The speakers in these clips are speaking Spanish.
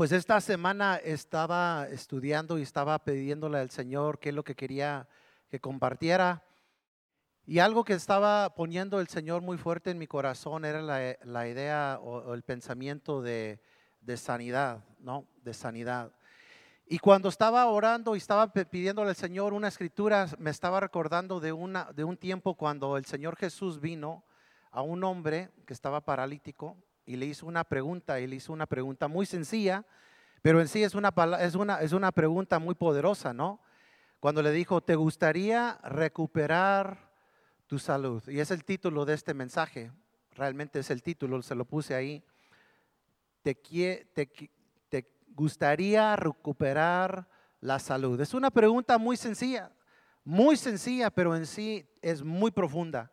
Pues esta semana estaba estudiando y estaba pidiéndole al Señor qué es lo que quería que compartiera. Y algo que estaba poniendo el Señor muy fuerte en mi corazón era la, idea o, el pensamiento de, sanidad, ¿no? De sanidad. Y cuando estaba orando y estaba pidiéndole al Señor una escritura, me estaba recordando de, una, de un tiempo cuando el Señor Jesús vino a un hombre que estaba paralítico y le hizo una pregunta y le hizo una pregunta muy sencilla, pero en sí es una, es una, es una pregunta muy poderosa, ¿no? Cuando le dijo, ¿te gustaría recuperar tu salud? Y es el título de este mensaje, realmente es el título, se lo puse ahí. ¿Te, te, te gustaría recuperar la salud? Es una pregunta muy sencilla, muy sencilla, pero en sí es muy profunda.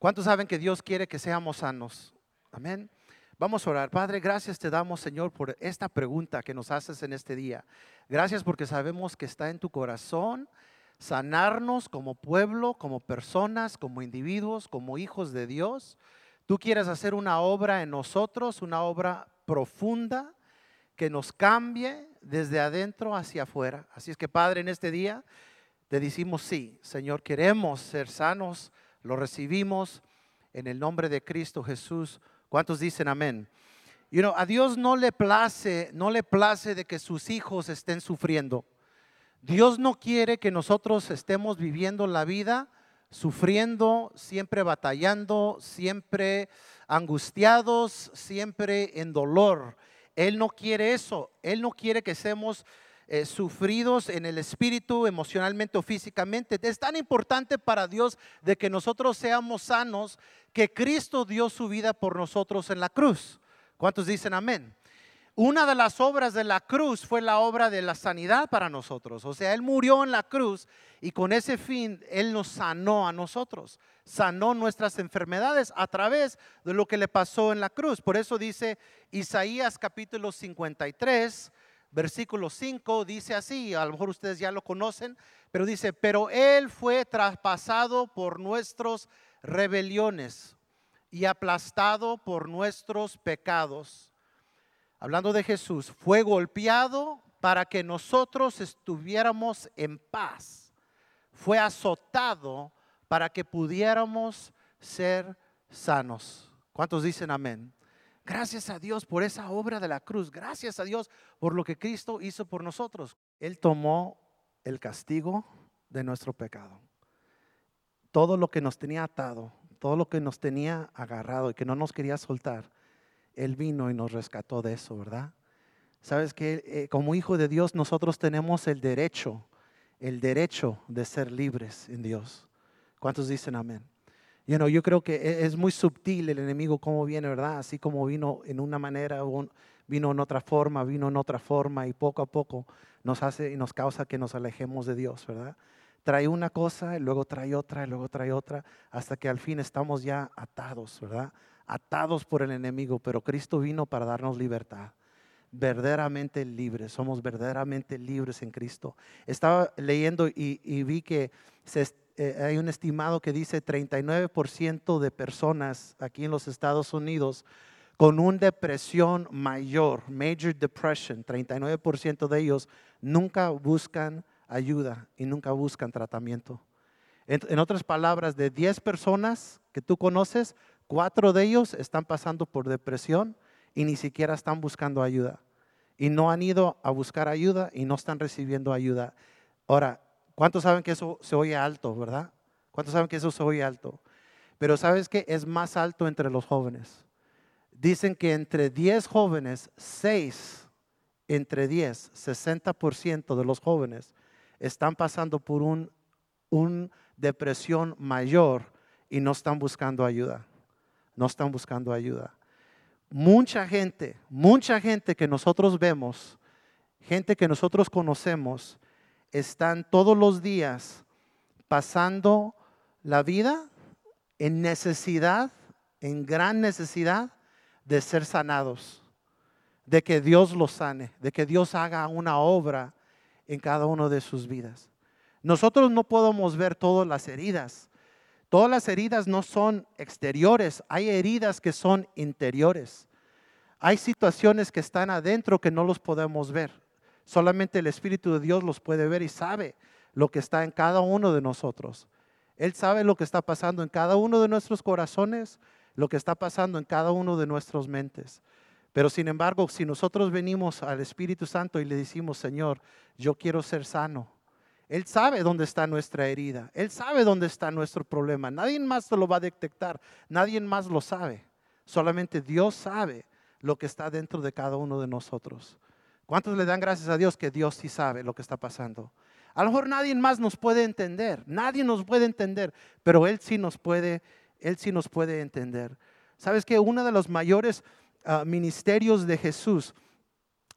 ¿Cuántos saben que Dios quiere que seamos sanos? Amén. Vamos a orar. Padre, gracias te damos, Señor, por esta pregunta que nos haces en este día. Gracias porque sabemos que está en tu corazón sanarnos como pueblo, como personas, como individuos, como hijos de Dios. Tú quieres hacer una obra en nosotros, una obra profunda que nos cambie desde adentro hacia afuera. Así es que, Padre, en este día te decimos sí, Señor, queremos ser sanos lo recibimos en el nombre de Cristo Jesús. ¿Cuántos dicen amén? You know, a Dios no le place, no le place de que sus hijos estén sufriendo. Dios no quiere que nosotros estemos viviendo la vida sufriendo, siempre batallando, siempre angustiados, siempre en dolor. Él no quiere eso. Él no quiere que seamos eh, sufridos en el espíritu, emocionalmente o físicamente. Es tan importante para Dios de que nosotros seamos sanos que Cristo dio su vida por nosotros en la cruz. ¿Cuántos dicen amén? Una de las obras de la cruz fue la obra de la sanidad para nosotros. O sea, Él murió en la cruz y con ese fin Él nos sanó a nosotros. Sanó nuestras enfermedades a través de lo que le pasó en la cruz. Por eso dice Isaías capítulo 53, versículo 5 dice así, a lo mejor ustedes ya lo conocen, pero dice, pero Él fue traspasado por nuestros rebeliones y aplastado por nuestros pecados. Hablando de Jesús, fue golpeado para que nosotros estuviéramos en paz. Fue azotado para que pudiéramos ser sanos. ¿Cuántos dicen amén? Gracias a Dios por esa obra de la cruz. Gracias a Dios por lo que Cristo hizo por nosotros. Él tomó el castigo de nuestro pecado. Todo lo que nos tenía atado, todo lo que nos tenía agarrado y que no nos quería soltar, Él vino y nos rescató de eso, ¿verdad? Sabes que eh, como hijo de Dios nosotros tenemos el derecho, el derecho de ser libres en Dios. ¿Cuántos dicen amén? Yo creo que e, es muy sutil el enemigo cómo viene, ¿verdad? Así como vino en una manera, vino en otra forma, vino en otra forma y poco a poco nos hace y nos causa que nos alejemos de Dios, ¿verdad? Trae una cosa y luego trae otra y luego trae otra hasta que al fin estamos ya atados, ¿verdad? Atados por el enemigo, pero Cristo vino para darnos libertad verdaderamente libres, somos verdaderamente libres en Cristo. Estaba leyendo y, y vi que se, eh, hay un estimado que dice 39% de personas aquí en los Estados Unidos con una depresión mayor, major depression, 39% de ellos nunca buscan ayuda y nunca buscan tratamiento. En, otras palabras, de 10 personas que tú conoces, cuatro de ellos están pasando por depresión y ni siquiera están buscando ayuda. Y no han ido a buscar ayuda y no están recibiendo ayuda. Ahora, ¿Cuántos saben que eso se oye alto, verdad? ¿Cuántos saben que eso se oye alto? Pero ¿sabes qué? Es más alto entre los jóvenes. Dicen que entre 10 jóvenes, 6 entre 10, 60% de los jóvenes están pasando por una un depresión mayor y no están buscando ayuda. No están buscando ayuda. Mucha gente, mucha gente que nosotros vemos, gente que nosotros conocemos, están todos los días pasando la vida en necesidad, en gran necesidad de ser sanados, de que Dios los sane, de que Dios haga una obra en cada uno de sus vidas. Nosotros no podemos ver todas las heridas. Todas las heridas no son exteriores, hay heridas que son interiores. Hay situaciones que están adentro que no los podemos ver. Solamente el Espíritu de Dios los puede ver y sabe lo que está en cada uno de nosotros. Él sabe lo que está pasando en cada uno de nuestros corazones, lo que está pasando en cada uno de nuestras mentes. Pero sin embargo, si nosotros venimos al Espíritu Santo y le decimos, Señor, yo quiero ser sano, Él sabe dónde está nuestra herida, Él sabe dónde está nuestro problema. Nadie más lo va a detectar, nadie más lo sabe. Solamente Dios sabe lo que está dentro de cada uno de nosotros. ¿Cuántos le dan gracias a Dios que Dios sí sabe lo que está pasando? A lo mejor nadie más nos puede entender, nadie nos puede entender, pero Él sí nos puede, Él sí nos puede entender. ¿Sabes que uno de los mayores Ah, ministerios de Jesús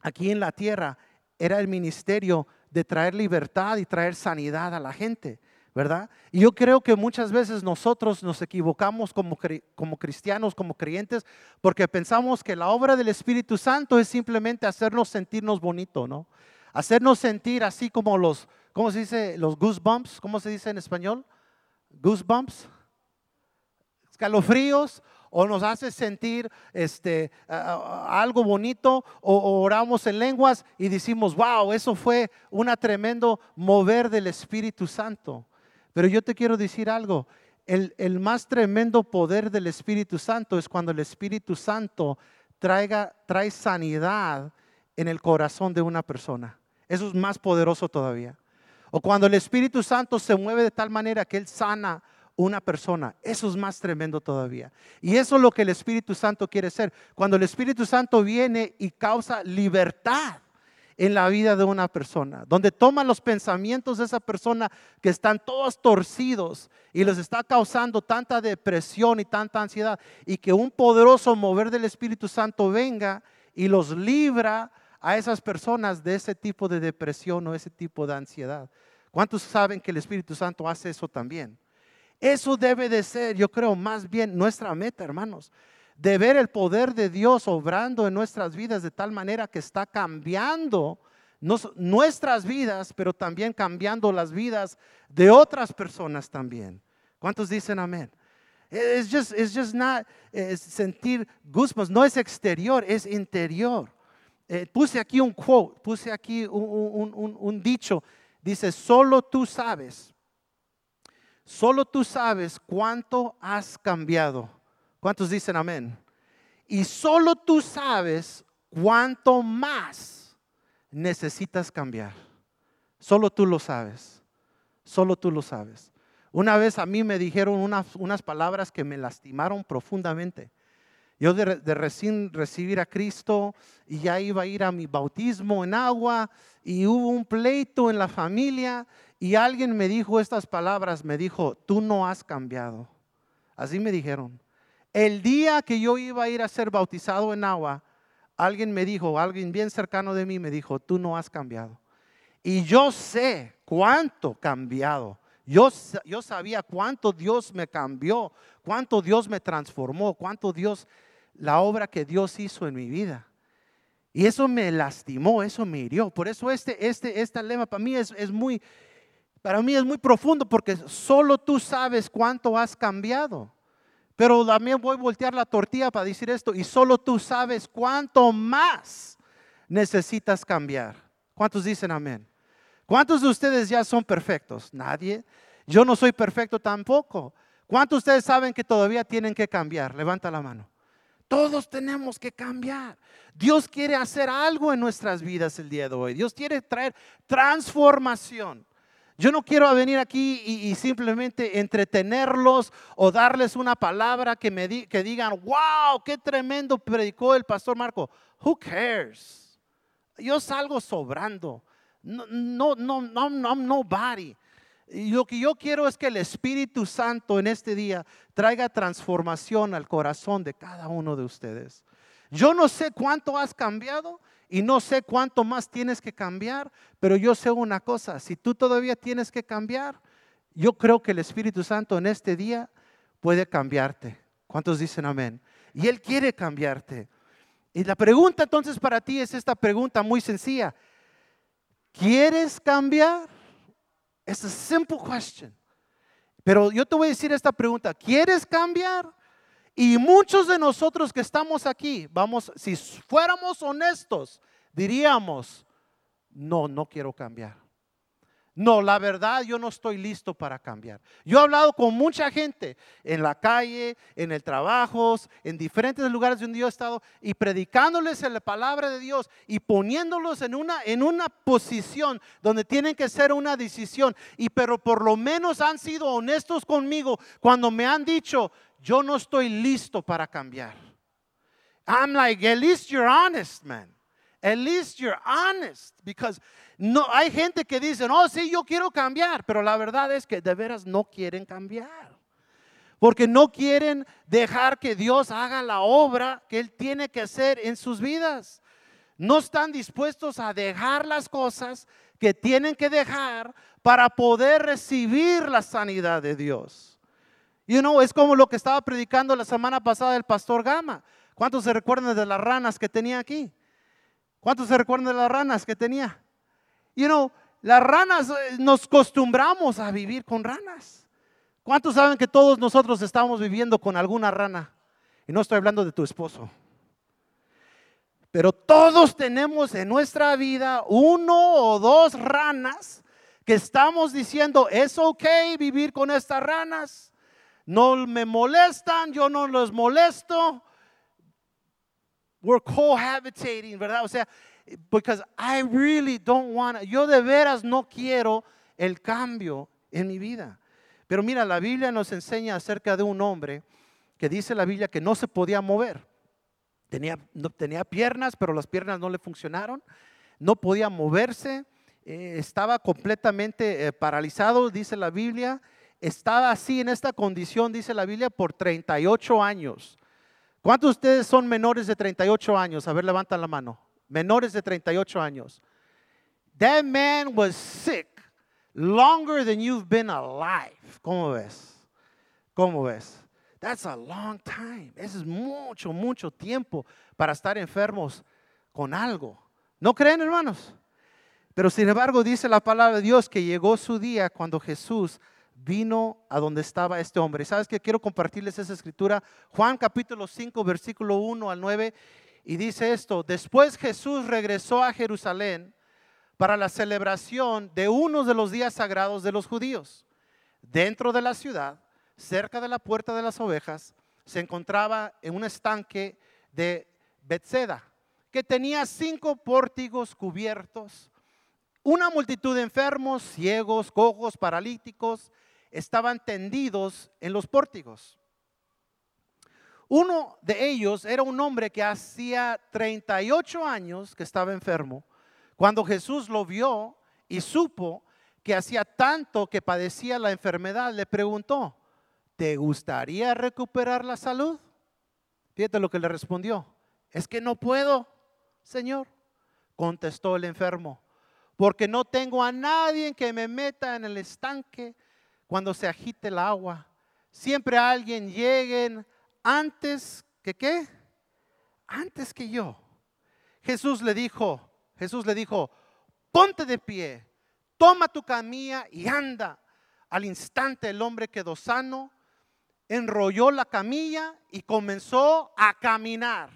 aquí en la tierra era el ministerio de traer libertad y traer sanidad a la gente, ¿verdad? Y yo creo que muchas veces nosotros nos equivocamos como, como cristianos, como creyentes, porque pensamos que la obra del Espíritu Santo es simplemente hacernos sentirnos bonito, ¿no? Hacernos sentir así como los, ¿cómo se dice? Los goosebumps, ¿cómo se dice en español? Goosebumps, escalofríos, o nos hace sentir este, algo bonito o, oramos en lenguas y decimos, wow, eso fue un tremendo mover del Espíritu Santo. Pero yo te quiero decir algo, el, más tremendo poder del Espíritu Santo es cuando el Espíritu Santo traiga, trae sanidad en el corazón de una persona. Eso es más poderoso todavía. O cuando el Espíritu Santo se mueve de tal manera que Él sana una persona. Eso es más tremendo todavía. Y eso es lo que el Espíritu Santo quiere hacer. Cuando el Espíritu Santo viene y causa libertad en la vida de una persona, donde toma los pensamientos de esa persona que están todos torcidos y les está causando tanta depresión y tanta ansiedad, y que un poderoso mover del Espíritu Santo venga y los libra a esas personas de ese tipo de depresión o ese tipo de ansiedad. ¿Cuántos saben que el Espíritu Santo hace eso también? Eso debe de ser, yo creo, más bien nuestra meta, hermanos. De ver el poder de Dios obrando en nuestras vidas de tal manera que está cambiando nuestras vidas, pero también cambiando las vidas de otras personas también. ¿Cuántos dicen amén? Es just, just not sentir goosebumps, no es exterior, es interior. Eh, puse aquí un quote, puse aquí un dicho, dice, solo tú sabes Solo tú sabes cuánto has cambiado. ¿Cuántos dicen amén? Y solo tú sabes cuánto más necesitas cambiar. Solo tú lo sabes. Solo tú lo sabes. Una vez a mí me dijeron unas, palabras que me lastimaron profundamente. Yo de, de, recién recibir a Cristo y ya iba a ir a mi bautismo en agua y hubo un pleito en la familia y alguien me dijo estas palabras, me dijo, tú no has cambiado. Así me dijeron. El día que yo iba a ir a ser bautizado en agua, alguien me dijo, alguien bien cercano de mí me dijo, tú no has cambiado. Y yo sé cuánto cambiado. Yo, yo sabía cuánto Dios me cambió, cuánto Dios me transformó, cuánto Dios, la obra que Dios hizo en mi vida. Y eso me lastimó, eso me hirió. Por eso este, este, este lema para mí es, es muy, para mí es muy profundo porque solo tú sabes cuánto has cambiado. Pero también voy a voltear la tortilla para decir esto y solo tú sabes cuánto más necesitas cambiar. ¿Cuántos dicen amén? ¿Cuántos de ustedes ya son perfectos? Nadie. Yo no soy perfecto tampoco. ¿Cuántos de ustedes saben que todavía tienen que cambiar? Levanta la mano. Todos tenemos que cambiar. Dios quiere hacer algo en nuestras vidas el día de hoy. Dios quiere traer transformación. Yo no quiero venir aquí y, simplemente entretenerlos o darles una palabra que me que digan, wow, qué tremendo predicó el pastor Marco. Who cares? Yo salgo sobrando. No, no, no, no, no nobody. Y lo que yo quiero es que el Espíritu Santo en este día traiga transformación al corazón de cada uno de ustedes. Yo no sé cuánto has cambiado, y no sé cuánto más tienes que cambiar, pero yo sé una cosa, si tú todavía tienes que cambiar, yo creo que el Espíritu Santo en este día puede cambiarte. ¿Cuántos dicen amén? Y Él quiere cambiarte. Y la pregunta entonces para ti es esta pregunta muy sencilla. ¿Quieres cambiar? Es a simple question. Pero yo te voy a decir esta pregunta. ¿Quieres cambiar? Y muchos de nosotros que estamos aquí, vamos, si fuéramos honestos, diríamos, no, no quiero cambiar. No, la verdad yo no estoy listo para cambiar. Yo he hablado con mucha gente en la calle, en el trabajo, en diferentes lugares donde yo he estado y predicándoles la palabra de Dios y poniéndolos en una, en una posición donde tienen que ser una decisión. Y pero por lo menos han sido honestos conmigo cuando me han dicho, yo no estoy listo para cambiar. I'm like, at least you're honest, man. At least you're honest because no, hay gente que dice, no, sí, yo quiero cambiar, pero la verdad es que de veras no quieren cambiar. Porque no quieren dejar que Dios haga la obra que Él tiene que hacer en sus vidas. No están dispuestos a dejar las cosas que tienen que dejar para poder recibir la sanidad de Dios. You know, es como lo que estaba predicando la semana pasada el pastor Gama. ¿Cuántos se recuerdan de las ranas que tenía aquí? ¿Cuántos se recuerdan de las ranas que tenía? You know, las ranas, eh, nos acostumbramos a vivir con ranas. ¿Cuántos saben que todos nosotros estamos viviendo con alguna rana? Y no estoy hablando de tu esposo. Pero todos tenemos en nuestra vida uno o dos ranas que estamos diciendo, es ok vivir con estas ranas. No me molestan, yo no los molesto. We're cohabitating, ¿verdad? O sea, because I really don't want, yo de veras no quiero el cambio en mi vida. Pero mira, la Biblia nos enseña acerca de un hombre que dice la Biblia que no se podía mover. Tenía, no, tenía piernas, pero las piernas no le funcionaron. No podía moverse. Eh, estaba completamente eh, paralizado, dice la Biblia. Estaba así en esta condición, dice la Biblia, por 38 años. ¿Cuántos de ustedes son menores de 38 años? A ver, levantan la mano menores de 38 años. That man was sick longer than you've been alive. ¿Cómo ves? ¿Cómo ves? That's a long time. Eso es mucho, mucho tiempo para estar enfermos con algo. ¿No creen, hermanos? Pero sin embargo dice la palabra de Dios que llegó su día cuando Jesús vino a donde estaba este hombre. ¿Sabes qué? Quiero compartirles esa escritura. Juan capítulo 5, versículo 1 al 9. Y dice esto, después Jesús regresó a Jerusalén para la celebración de uno de los días sagrados de los judíos. Dentro de la ciudad, cerca de la puerta de las ovejas, se encontraba en un estanque de Bethseda, que tenía cinco pórtigos cubiertos. Una multitud de enfermos, ciegos, cojos, paralíticos, estaban tendidos en los pórtigos. Uno de ellos era un hombre que hacía 38 años que estaba enfermo. Cuando Jesús lo vio y supo que hacía tanto que padecía la enfermedad, le preguntó, ¿te gustaría recuperar la salud? Fíjate lo que le respondió. Es que no puedo, Señor, contestó el enfermo, porque no tengo a nadie que me meta en el estanque cuando se agite el agua. Siempre alguien llegue antes que qué? Antes que yo. Jesús le dijo, Jesús le dijo, ponte de pie, toma tu camilla y anda. Al instante el hombre quedó sano, enrolló la camilla y comenzó a caminar.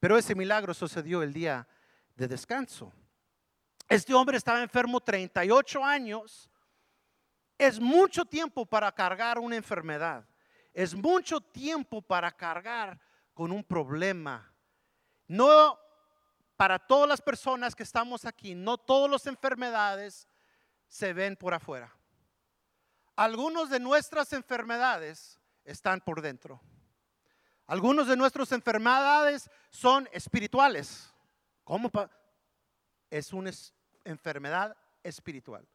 Pero ese milagro sucedió el día de descanso. Este hombre estaba enfermo 38 años. Es mucho tiempo para cargar una enfermedad es mucho tiempo para cargar con un problema. No para todas las personas que estamos aquí, no todas las enfermedades se ven por afuera. Algunos de nuestras enfermedades están por dentro. Algunos de nuestras enfermedades son espirituales. ¿Cómo? Es una enfermedad espiritual.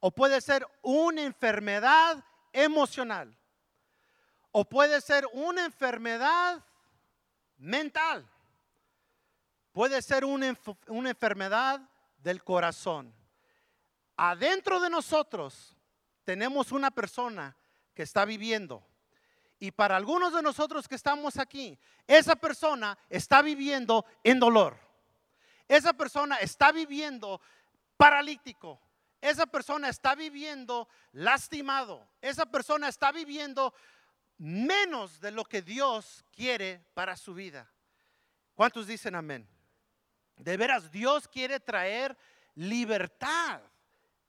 O puede ser una enfermedad emocional. O puede ser una enfermedad mental. Puede ser una, una enfermedad del corazón. Adentro de nosotros tenemos una persona que está viviendo. Y para algunos de nosotros que estamos aquí, esa persona está viviendo en dolor. Esa persona está viviendo paralítico. Esa persona está viviendo lastimado. Esa persona está viviendo menos de lo que Dios quiere para su vida. ¿Cuántos dicen amén? De veras, Dios quiere traer libertad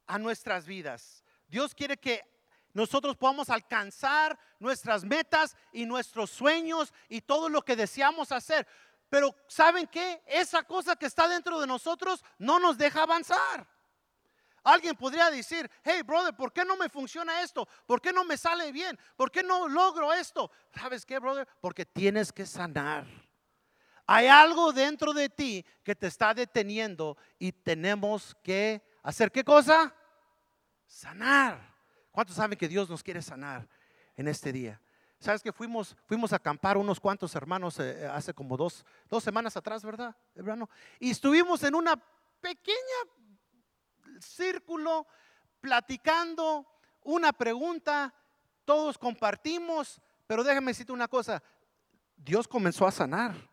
a nuestras vidas. Dios quiere que nosotros podamos alcanzar nuestras metas y nuestros sueños y todo lo que deseamos hacer. Pero ¿saben qué? Esa cosa que está dentro de nosotros no nos deja avanzar. Alguien podría decir, hey brother, ¿por qué no me funciona esto? ¿Por qué no me sale bien? ¿Por qué no logro esto? ¿Sabes qué, brother? Porque tienes que sanar. Hay algo dentro de ti que te está deteniendo y tenemos que hacer qué cosa? Sanar. ¿Cuántos saben que Dios nos quiere sanar en este día? Sabes que fuimos, fuimos a acampar unos cuantos hermanos eh, hace como dos, dos semanas atrás, ¿verdad? Y estuvimos en una pequeña círculo platicando una pregunta, todos compartimos, pero déjame decirte una cosa, Dios comenzó a sanar.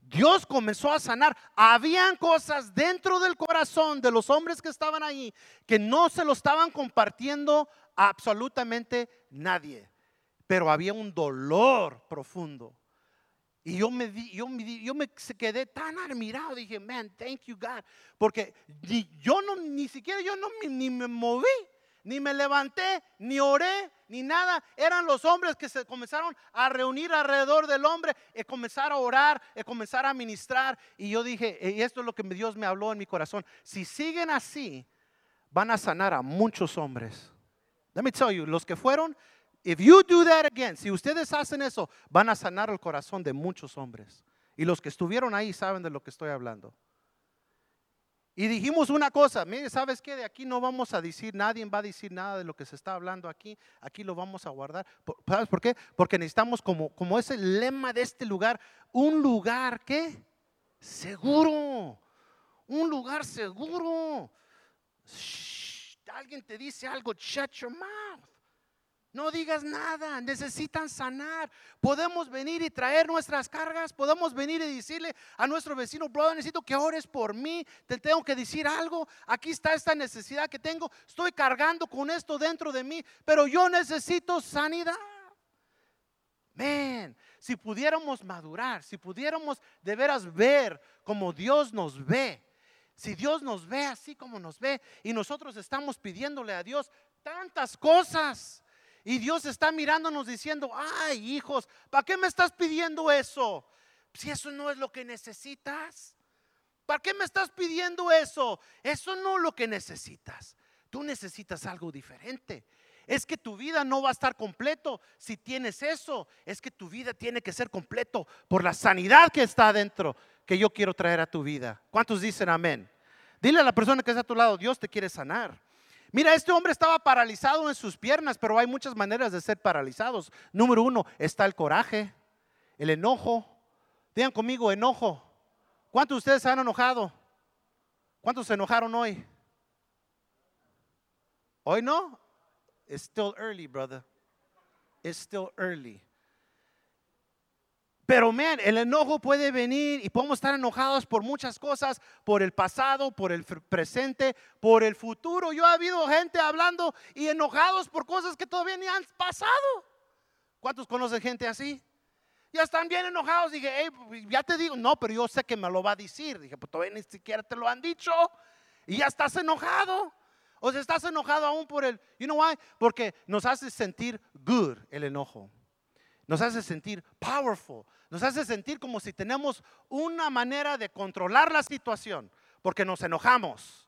Dios comenzó a sanar. Habían cosas dentro del corazón de los hombres que estaban ahí que no se lo estaban compartiendo a absolutamente nadie. Pero había un dolor profundo. Y yo me, yo, me, yo me quedé tan admirado, dije, man, thank you God, porque yo no, ni siquiera yo no ni me moví, ni me levanté, ni oré, ni nada. Eran los hombres que se comenzaron a reunir alrededor del hombre, y comenzar a orar, y comenzar a ministrar. Y yo dije, y esto es lo que Dios me habló en mi corazón, si siguen así, van a sanar a muchos hombres. Let me tell you, los que fueron, If you do that again, si ustedes hacen eso, van a sanar el corazón de muchos hombres. Y los que estuvieron ahí saben de lo que estoy hablando. Y dijimos una cosa, mire, ¿sabes qué? De aquí no vamos a decir, nadie va a decir nada de lo que se está hablando aquí, aquí lo vamos a guardar. ¿Sabes por qué? Porque necesitamos, como, como es el lema de este lugar, un lugar que seguro, un lugar seguro. alguien te dice algo, shut your mouth. No digas nada, necesitan sanar. Podemos venir y traer nuestras cargas, podemos venir y decirle a nuestro vecino, brother, necesito que ores por mí, te tengo que decir algo, aquí está esta necesidad que tengo, estoy cargando con esto dentro de mí, pero yo necesito sanidad. Man, si pudiéramos madurar, si pudiéramos de veras ver como Dios nos ve, si Dios nos ve así como nos ve y nosotros estamos pidiéndole a Dios tantas cosas y Dios está mirándonos diciendo, ay hijos, ¿para qué me estás pidiendo eso? Si eso no es lo que necesitas. ¿Para qué me estás pidiendo eso? Eso no es lo que necesitas. Tú necesitas algo diferente. Es que tu vida no va a estar completo si tienes eso. Es que tu vida tiene que ser completo por la sanidad que está adentro que yo quiero traer a tu vida. ¿Cuántos dicen amén? Dile a la persona que está a tu lado, Dios te quiere sanar. Mira, este hombre estaba paralizado en sus piernas, pero hay muchas maneras de ser paralizados. Número uno, está el coraje, el enojo. Digan conmigo, enojo. ¿Cuántos de ustedes se han enojado? ¿Cuántos se enojaron hoy? Hoy no. It's still early, brother. It's still early. Pero, man, el enojo puede venir y podemos estar enojados por muchas cosas, por el pasado, por el presente, por el futuro. Yo he habido gente hablando y enojados por cosas que todavía ni han pasado. ¿Cuántos conocen gente así? Ya están bien enojados. Dije, hey, ya te digo, no, pero yo sé que me lo va a decir. Dije, pues todavía ni siquiera te lo han dicho y ya estás enojado. O sea, estás enojado aún por el, you know why? Porque nos hace sentir good el enojo nos hace sentir powerful, nos hace sentir como si tenemos una manera de controlar la situación, porque nos enojamos.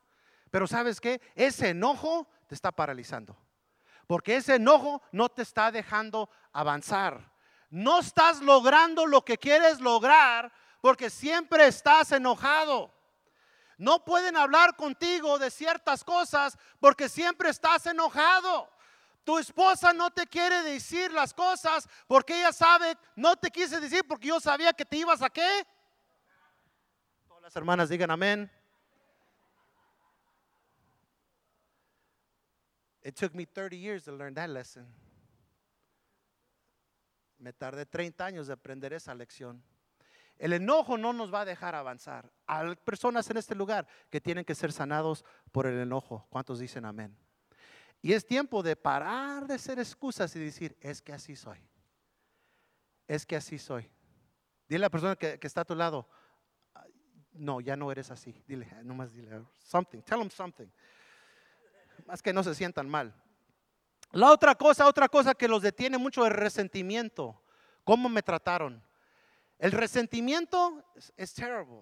Pero sabes qué? Ese enojo te está paralizando, porque ese enojo no te está dejando avanzar. No estás logrando lo que quieres lograr porque siempre estás enojado. No pueden hablar contigo de ciertas cosas porque siempre estás enojado. Tu esposa no te quiere decir las cosas porque ella sabe, no te quise decir porque yo sabía que te ibas a qué. Todas las hermanas digan amén. It took me 30 years to learn that lesson. Me tardé 30 años de aprender esa lección. El enojo no nos va a dejar avanzar. Hay personas en este lugar que tienen que ser sanados por el enojo. ¿Cuántos dicen amén? Y es tiempo de parar de ser excusas y decir, es que así soy. es que así soy. Dile a la persona que, está a tu lado, no, ya no eres así. Dile, nomás dile, something, tell them something. Más que no se sientan mal. La otra cosa, otra cosa que los detiene mucho es el resentimiento. ¿Cómo me trataron? El resentimiento es terrible.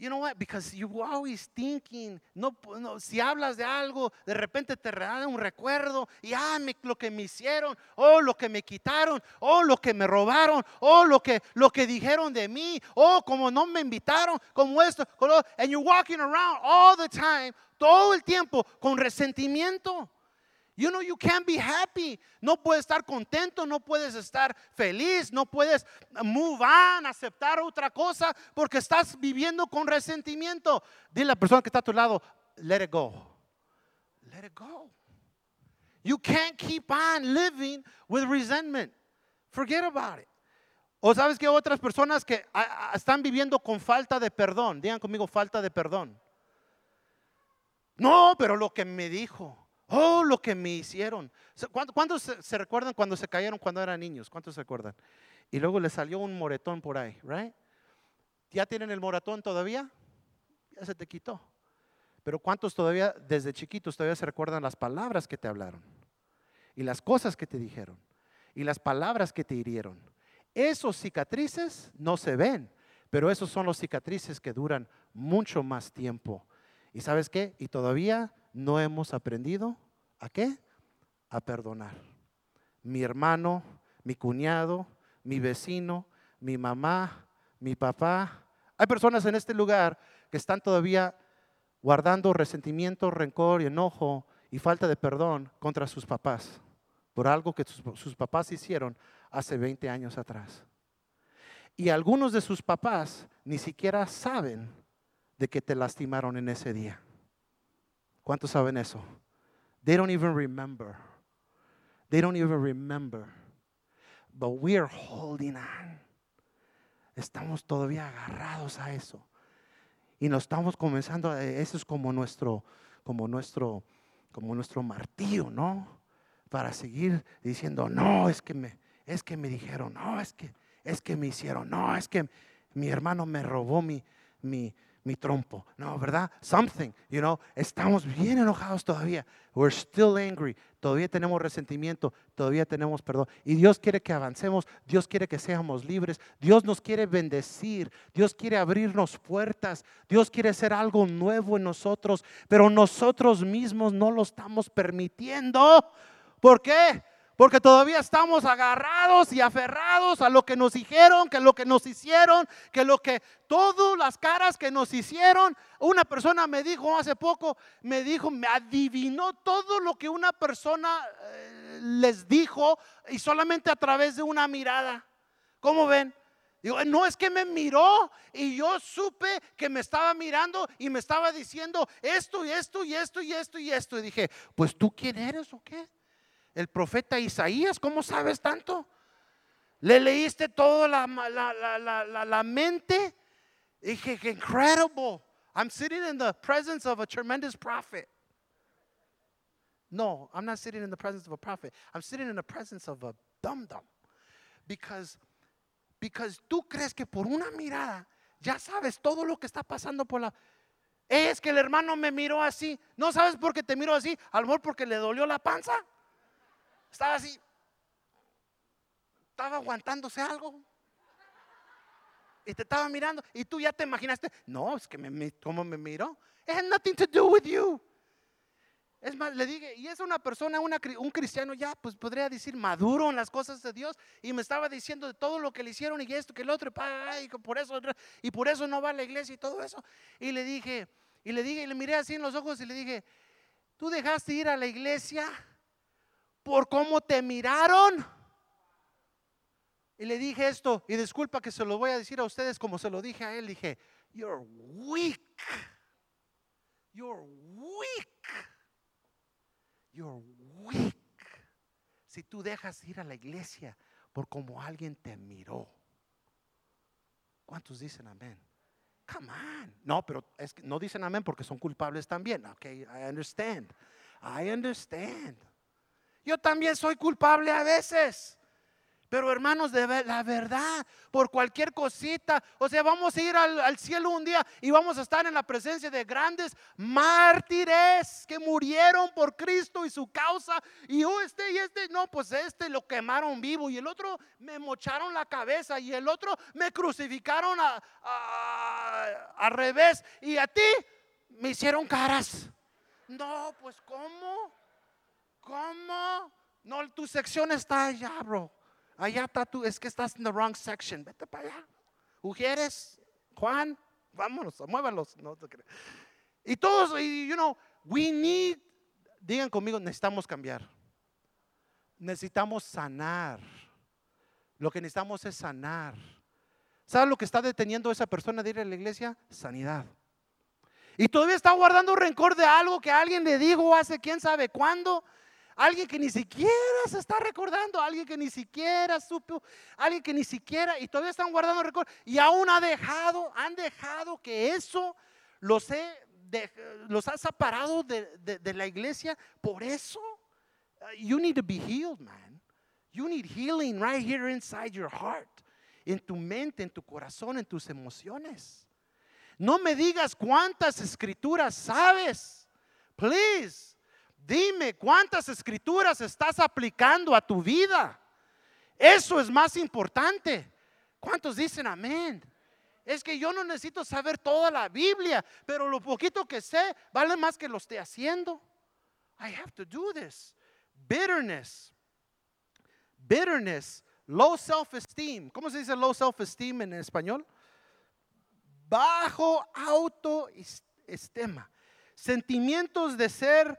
You know what? Because you're always thinking, no, no, si hablas de algo, de repente te da un recuerdo y ah, me, lo que me hicieron, oh, lo que me quitaron, oh, lo que me robaron, oh, lo que lo que dijeron de mí, o como no me invitaron, como esto, and you're walking around all the time, todo el tiempo con resentimiento. You know, you can't be happy. No puedes estar contento, no puedes estar feliz, no puedes move on, aceptar otra cosa porque estás viviendo con resentimiento. Dile a la persona que está a tu lado, let it go. Let it go. You can't keep on living with resentment. Forget about it. O sabes que otras personas que están viviendo con falta de perdón, digan conmigo falta de perdón. No, pero lo que me dijo. Oh, lo que me hicieron. ¿Cuántos se, recuerdan cuando se cayeron cuando eran niños? ¿Cuántos se acuerdan? Y luego le salió un moretón por ahí, right? ¿Ya tienen el moretón todavía? Ya se te quitó. Pero ¿cuántos todavía, desde chiquitos, todavía se recuerdan las palabras que te hablaron? Y las cosas que te dijeron. Y las palabras que te hirieron. Esos cicatrices no se ven, pero esos son los cicatrices que duran mucho más tiempo. ¿Y sabes qué? Y todavía no hemos aprendido a qué? A perdonar. Mi hermano, mi cuñado, mi vecino, mi mamá, mi papá. Hay personas en este lugar que están todavía guardando resentimiento, rencor y enojo y falta de perdón contra sus papás por algo que sus, papás hicieron hace 20 años atrás. Y algunos de sus papás ni siquiera saben de que te lastimaron en ese día. ¿Cuántos saben eso? They don't even remember. They don't even remember. But we are holding on. Estamos todavía agarrados a eso. Y nos estamos comenzando, a, eso es como nuestro, como nuestro, como nuestro martillo, ¿no? Para seguir diciendo, no, es que me, es que me dijeron, no, es que, es que me hicieron, no, es que mi hermano me robó mi, mi, mi trompo. No, ¿verdad? Something, you know. Estamos bien enojados todavía. We're still angry. Todavía tenemos resentimiento, todavía tenemos perdón. Y Dios quiere que avancemos, Dios quiere que seamos libres, Dios nos quiere bendecir, Dios quiere abrirnos puertas, Dios quiere hacer algo nuevo en nosotros, pero nosotros mismos no lo estamos permitiendo. ¿Por qué? Porque todavía estamos agarrados y aferrados a lo que nos dijeron, que lo que nos hicieron, que lo que todas las caras que nos hicieron. Una persona me dijo hace poco, me dijo, me adivinó todo lo que una persona eh, les dijo y solamente a través de una mirada. ¿Cómo ven? Digo, no es que me miró y yo supe que me estaba mirando y me estaba diciendo esto y esto y esto y esto y esto. Y dije, pues tú quién eres o qué? El profeta Isaías, ¿cómo sabes tanto? ¿Le leíste toda la, la, la, mente? Dije, incredible. I'm sitting in the presence of a tremendous prophet. No, I'm not sitting in the presence of a prophet. I'm sitting in the presence of a dum dum. Because, because tú crees que por una mirada ya sabes todo lo que está pasando por la... Es que el hermano me miró así. ¿No sabes por qué te miró así? A lo porque le dolió la panza. Estaba así. Estaba aguantándose algo. Y te estaba mirando. Y tú ya te imaginaste. No, es que me, ¿cómo me miró? It had nothing to do with you. Es más, le dije, y es una persona, un cristiano ya, pues podría decir maduro en las cosas de Dios, y me estaba diciendo de todo lo que le hicieron y esto, que el otro, y por eso, y por eso no va a la iglesia y todo eso. Y le dije, y le dije, y le miré así en los ojos y le dije, ¿tú dejaste ir a la iglesia? Por cómo te miraron. Y le dije esto, y disculpa que se lo voy a decir a ustedes como se lo dije a él, dije, you're weak. You're weak. You're weak. Si tú dejas ir a la iglesia por como alguien te miró. ¿Cuántos dicen amén? Come on. No, pero es que no dicen amén porque son culpables también. Ok, I understand. I understand. Yo también soy culpable a veces. Pero hermanos, de la verdad, por cualquier cosita, o sea, vamos a ir al, cielo un día y vamos a estar en la presencia de grandes mártires que murieron por Cristo y su causa. Y oh, este y este, no, pues este lo quemaron vivo y el otro me mocharon la cabeza y el otro me crucificaron al revés y a ti me hicieron caras. No, pues ¿cómo? ¿Cómo? No, tu sección está allá, bro. Allá está tú, es que estás en the wrong section. Vete para allá. Ujieres, Juan, vámonos, muévalos. No Y todos, you know, we need, digan conmigo, necesitamos cambiar. Necesitamos sanar. Lo que necesitamos es sanar. ¿Sabes lo que está deteniendo a esa persona de ir a la iglesia? Sanidad. Y todavía está guardando rencor de algo que alguien le dijo hace quién sabe cuándo. Alguien que ni siquiera se está recordando, alguien que ni siquiera supo, alguien que ni siquiera, y todavía están guardando recuerdos, y aún ha dejado, han dejado que eso los, los ha separado de, de la iglesia. Por eso, uh, you need to be healed, man. You need healing right here inside your heart, en tu mente, en tu corazón, en tus emociones. No me digas cuántas escrituras sabes. Please. Dime cuántas escrituras estás aplicando a tu vida. Eso es más importante. ¿Cuántos dicen amén? Es que yo no necesito saber toda la Biblia, pero lo poquito que sé vale más que lo esté haciendo. I have to do this. Bitterness. Bitterness. Low self-esteem. ¿Cómo se dice low self-esteem en español? Bajo autoestima. Sentimientos de ser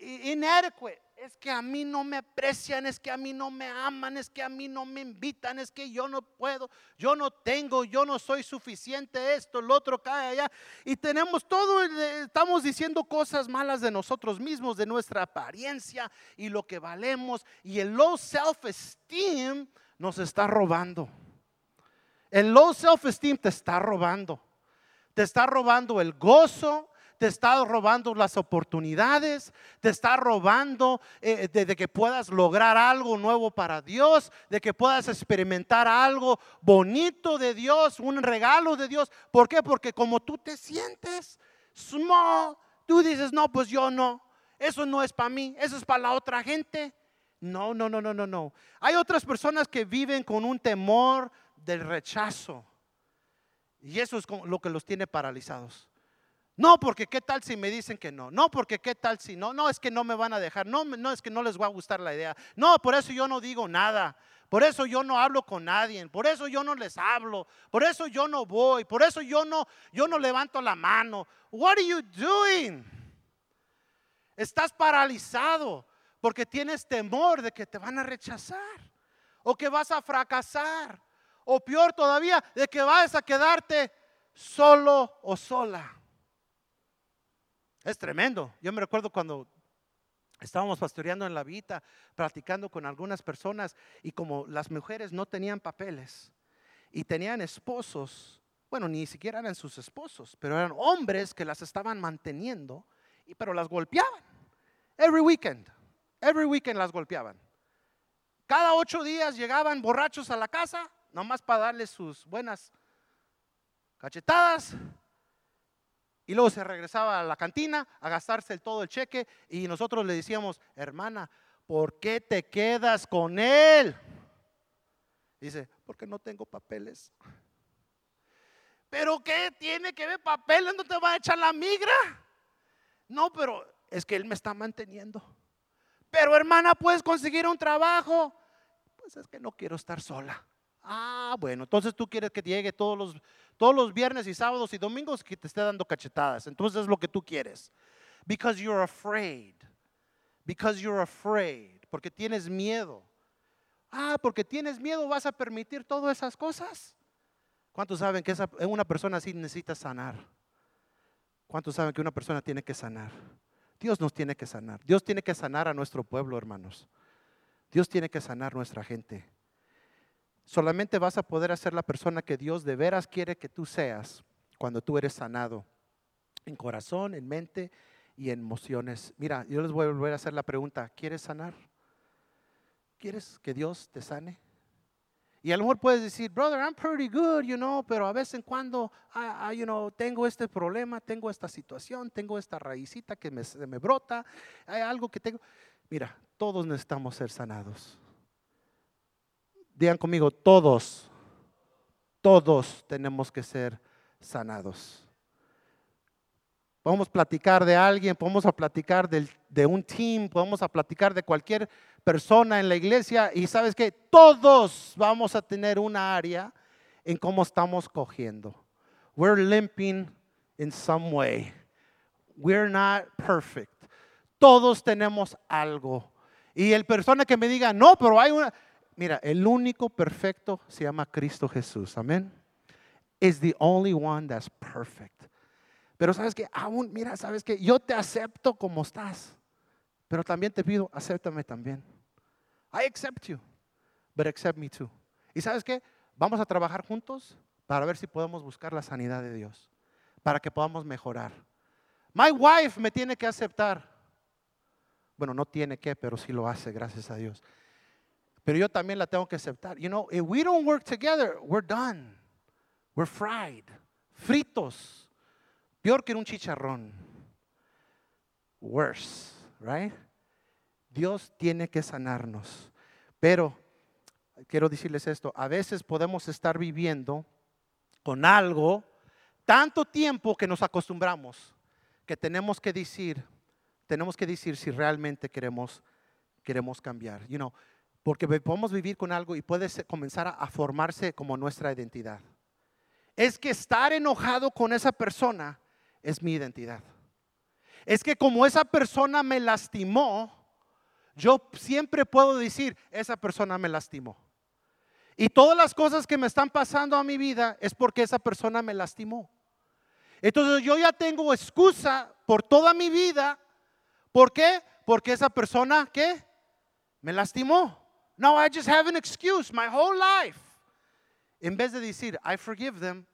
inadequate. Es que a mí no me aprecian, es que a mí no me aman, es que a mí no me invitan, es que yo no puedo, yo no tengo, yo no soy suficiente, esto, el otro cae allá. Y tenemos todo, estamos diciendo cosas malas de nosotros mismos, de nuestra apariencia y lo que valemos. Y el low self-esteem nos está robando. El low self-esteem te está robando. Te está robando el gozo, te está robando las oportunidades, te está robando eh, de, que puedas lograr algo nuevo para Dios, de que puedas experimentar algo bonito de Dios, un regalo de Dios. ¿Por qué? Porque como tú te sientes small, tú dices, no, pues yo no, eso no es para mí, eso es para la otra gente. No, no, no, no, no, no. Hay otras personas que viven con un temor del rechazo. Y eso es lo que los tiene paralizados. No, porque qué tal si me dicen que no. No, porque qué tal si no. No, es que no me van a dejar. No, no es que no les va a gustar la idea. No, por eso yo no digo nada. Por eso yo no hablo con nadie. Por eso yo no les hablo. Por eso yo no voy. Por eso yo no, yo no levanto la mano. What are you doing? Estás paralizado porque tienes temor de que te van a rechazar o que vas a fracasar o peor todavía de que vas a quedarte solo o sola. Es tremendo. Yo me recuerdo cuando estábamos pastoreando en la Vita, platicando con algunas personas y como las mujeres no tenían papeles y tenían esposos, bueno, ni siquiera eran sus esposos, pero eran hombres que las estaban manteniendo, y, pero las golpeaban. Every weekend, every weekend las golpeaban. Cada ocho días llegaban borrachos a la casa, nomás para darles sus buenas cachetadas y luego se regresaba a la cantina a gastarse todo el cheque y nosotros le decíamos, hermana, ¿por qué te quedas con él? Dice, porque no tengo papeles. ¿Pero qué tiene que ver papeles? ¿No te va a echar la migra? No, pero es que él me está manteniendo. Pero hermana, ¿puedes conseguir un trabajo? Pues es que no quiero estar sola. Ah, bueno, entonces tú quieres que llegue todos los, todos los viernes y sábados y domingos que te esté dando cachetadas. Entonces es lo que tú quieres. Because you're afraid. Because you're afraid. Porque tienes miedo. Ah, porque tienes miedo vas a permitir todas esas cosas. ¿Cuántos saben que esa, una persona así necesita sanar? ¿Cuántos saben que una persona tiene que sanar? Dios nos tiene que sanar. Dios tiene que sanar a nuestro pueblo, hermanos. Dios tiene que sanar nuestra gente. Solamente vas a poder hacer la persona que Dios de veras quiere que tú seas cuando tú eres sanado en corazón, en mente y en emociones. Mira, yo les voy a volver a hacer la pregunta, ¿quieres sanar? ¿Quieres que Dios te sane? Y a lo mejor puedes decir, brother, I'm pretty good, you know, pero a vez en cuando, I, I, you know, tengo este problema, tengo esta situación, tengo esta raícita que me, me brota, hay algo que tengo. Mira, todos necesitamos ser sanados. Digan conmigo, todos, todos tenemos que ser sanados. Podemos platicar de alguien, podemos platicar de un team, podemos platicar de cualquier persona en la iglesia y sabes que todos vamos a tener una área en cómo estamos cogiendo. We're limping in some way. We're not perfect. Todos tenemos algo. Y el persona que me diga, no, pero hay una... Mira, el único perfecto se llama Cristo Jesús. Amén. Is the only one that's perfect. Pero sabes que aún, mira, sabes que yo te acepto como estás. Pero también te pido, acéptame también. I accept you, but accept me too. Y sabes qué? Vamos a trabajar juntos para ver si podemos buscar la sanidad de Dios, para que podamos mejorar. My wife me tiene que aceptar. Bueno, no tiene que, pero sí lo hace, gracias a Dios. Pero yo también la tengo que aceptar. You know, if we don't work together, we're done. We're fried, fritos. Peor que un chicharrón. Worse, right? Dios tiene que sanarnos. Pero quiero decirles esto, a veces podemos estar viviendo con algo tanto tiempo que nos acostumbramos que tenemos que decir, tenemos que decir si realmente queremos queremos cambiar, you know, porque podemos vivir con algo y puede comenzar a, formarse como nuestra identidad. Es que estar enojado con esa persona es mi identidad. Es que como esa persona me lastimó, yo siempre puedo decir, esa persona me lastimó. Y todas las cosas que me están pasando a mi vida es porque esa persona me lastimó. Entonces yo ya tengo excusa por toda mi vida. ¿Por qué? Porque esa persona, ¿qué? Me lastimó. No, I just have an excuse my whole life. En vez de decir, I forgive them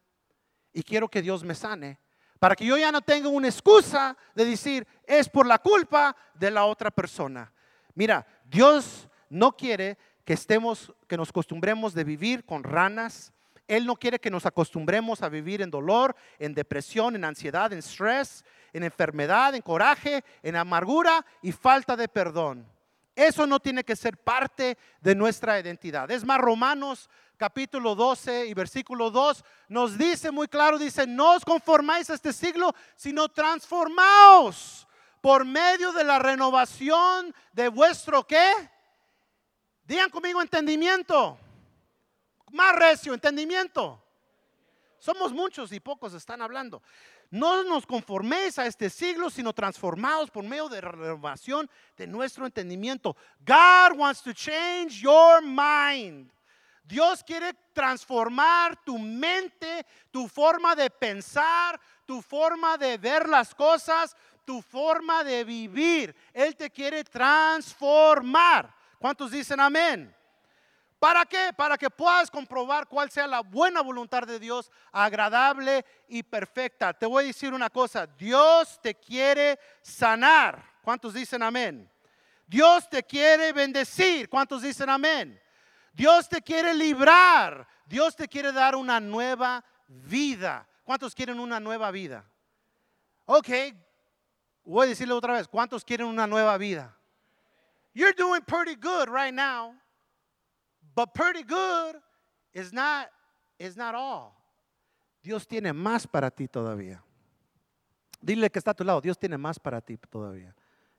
y quiero que Dios me sane, para que yo ya no tenga una excusa de decir, es por la culpa de la otra persona. Mira, Dios no quiere que estemos, que nos acostumbremos de vivir con ranas. Él no quiere que nos acostumbremos a vivir en dolor, en depresión, en ansiedad, en estrés, en enfermedad, en coraje, en amargura y falta de perdón. Eso no tiene que ser parte de nuestra identidad. Es más, Romanos capítulo 12 y versículo 2 nos dice muy claro, dice, no os conformáis a este siglo, sino transformaos por medio de la renovación de vuestro qué? Digan conmigo entendimiento. Más recio, entendimiento. Somos muchos y pocos están hablando. No nos conforméis a este siglo, sino transformados por medio de renovación de nuestro entendimiento. God wants to change your mind. Dios quiere transformar tu mente, tu forma de pensar, tu forma de ver las cosas, tu forma de vivir. Él te quiere transformar. ¿Cuántos dicen amén? ¿Para qué? Para que puedas comprobar cuál sea la buena voluntad de Dios, agradable y perfecta. Te voy a decir una cosa, Dios te quiere sanar. ¿Cuántos dicen amén? Dios te quiere bendecir. ¿Cuántos dicen amén? Dios te quiere librar. Dios te quiere dar una nueva vida. ¿Cuántos quieren una nueva vida? Ok, voy a decirle otra vez, ¿cuántos quieren una nueva vida? You're doing pretty good right now. But pretty good is not, is not all. Dios tiene más para ti todavía. Dile que está a tu lado, Dios tiene más para ti todavía.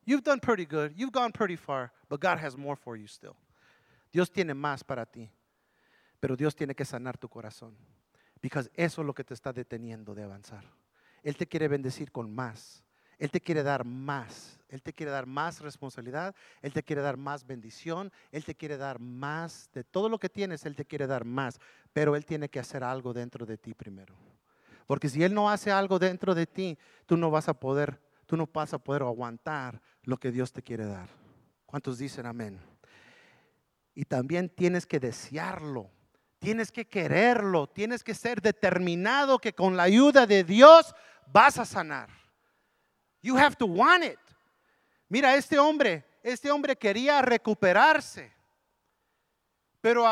You've done pretty good, you've gone pretty far, but God has more for you still. Dios tiene más para ti, pero Dios tiene que sanar tu corazón, because eso es lo que te está deteniendo de avanzar. Él te quiere bendecir con más. Él te quiere dar más. Él te quiere dar más responsabilidad. Él te quiere dar más bendición. Él te quiere dar más de todo lo que tienes. Él te quiere dar más. Pero Él tiene que hacer algo dentro de ti primero. Porque si Él no hace algo dentro de ti, tú no vas a poder, tú no vas a poder aguantar lo que Dios te quiere dar. ¿Cuántos dicen amén? Y también tienes que desearlo. Tienes que quererlo. Tienes que ser determinado que con la ayuda de Dios vas a sanar. You have to want it. Mira, este hombre, este hombre quería recuperarse. pero,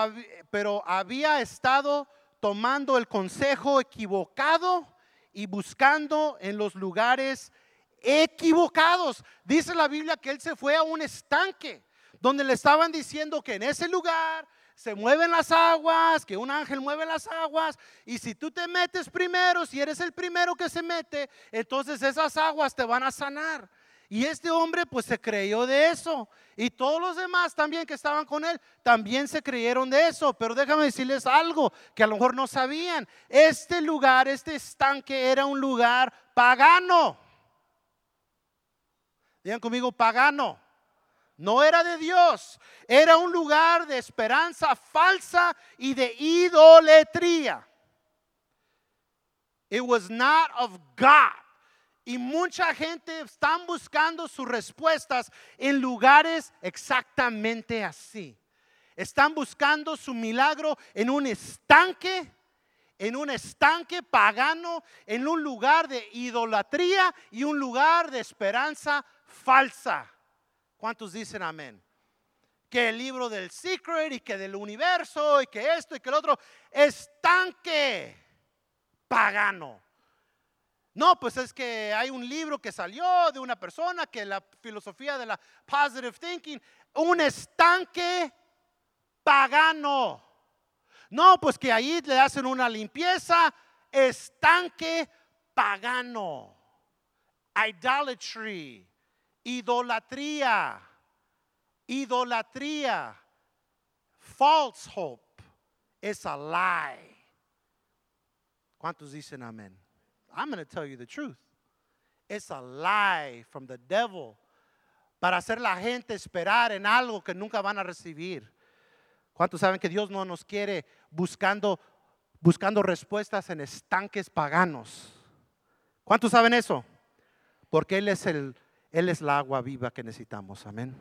pero había estado tomando el consejo equivocado y buscando en los lugares equivocados. Dice la Biblia que él se fue a un estanque donde le estaban diciendo que en ese lugar se mueven las aguas, que un ángel mueve las aguas, y si tú te metes primero, si eres el primero que se mete, entonces esas aguas te van a sanar. Y este hombre pues se creyó de eso. Y todos los demás también que estaban con él también se creyeron de eso. Pero déjame decirles algo que a lo mejor no sabían. Este lugar, este estanque era un lugar pagano. Digan conmigo, pagano. No era de Dios. Era un lugar de esperanza falsa y de idolatría. It was not of God. Y mucha gente están buscando sus respuestas en lugares exactamente así. Están buscando su milagro en un estanque, en un estanque pagano, en un lugar de idolatría y un lugar de esperanza falsa. ¿Cuántos dicen amén? Que el libro del secret y que del universo y que esto y que el otro, estanque pagano. No, pues es que hay un libro que salió de una persona que la filosofía de la positive thinking, un estanque pagano. No, pues que ahí le hacen una limpieza, estanque pagano. Idolatry, idolatría, idolatría, false hope, es a lie. ¿Cuántos dicen amén? I'm going to tell you the truth. It's a lie from the devil para hacer la gente esperar en algo que nunca van a recibir. ¿Cuántos saben que Dios no nos quiere buscando buscando respuestas en estanques paganos? ¿Cuántos saben eso? Porque él es el él es la agua viva que necesitamos, amén.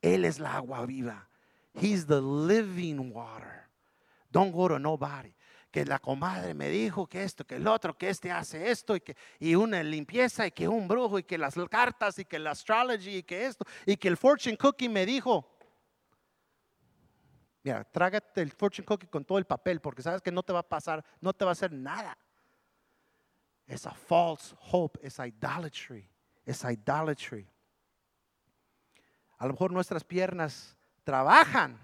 Él es la agua viva. He's the living water. Don't go to nobody que la comadre me dijo que esto, que el otro, que este hace esto y que y una limpieza y que un brujo y que las cartas y que la astrology y que esto y que el fortune cookie me dijo. Mira, trágate el fortune cookie con todo el papel porque sabes que no te va a pasar, no te va a hacer nada. Es a false hope, es idolatry, es idolatry. A lo mejor nuestras piernas trabajan,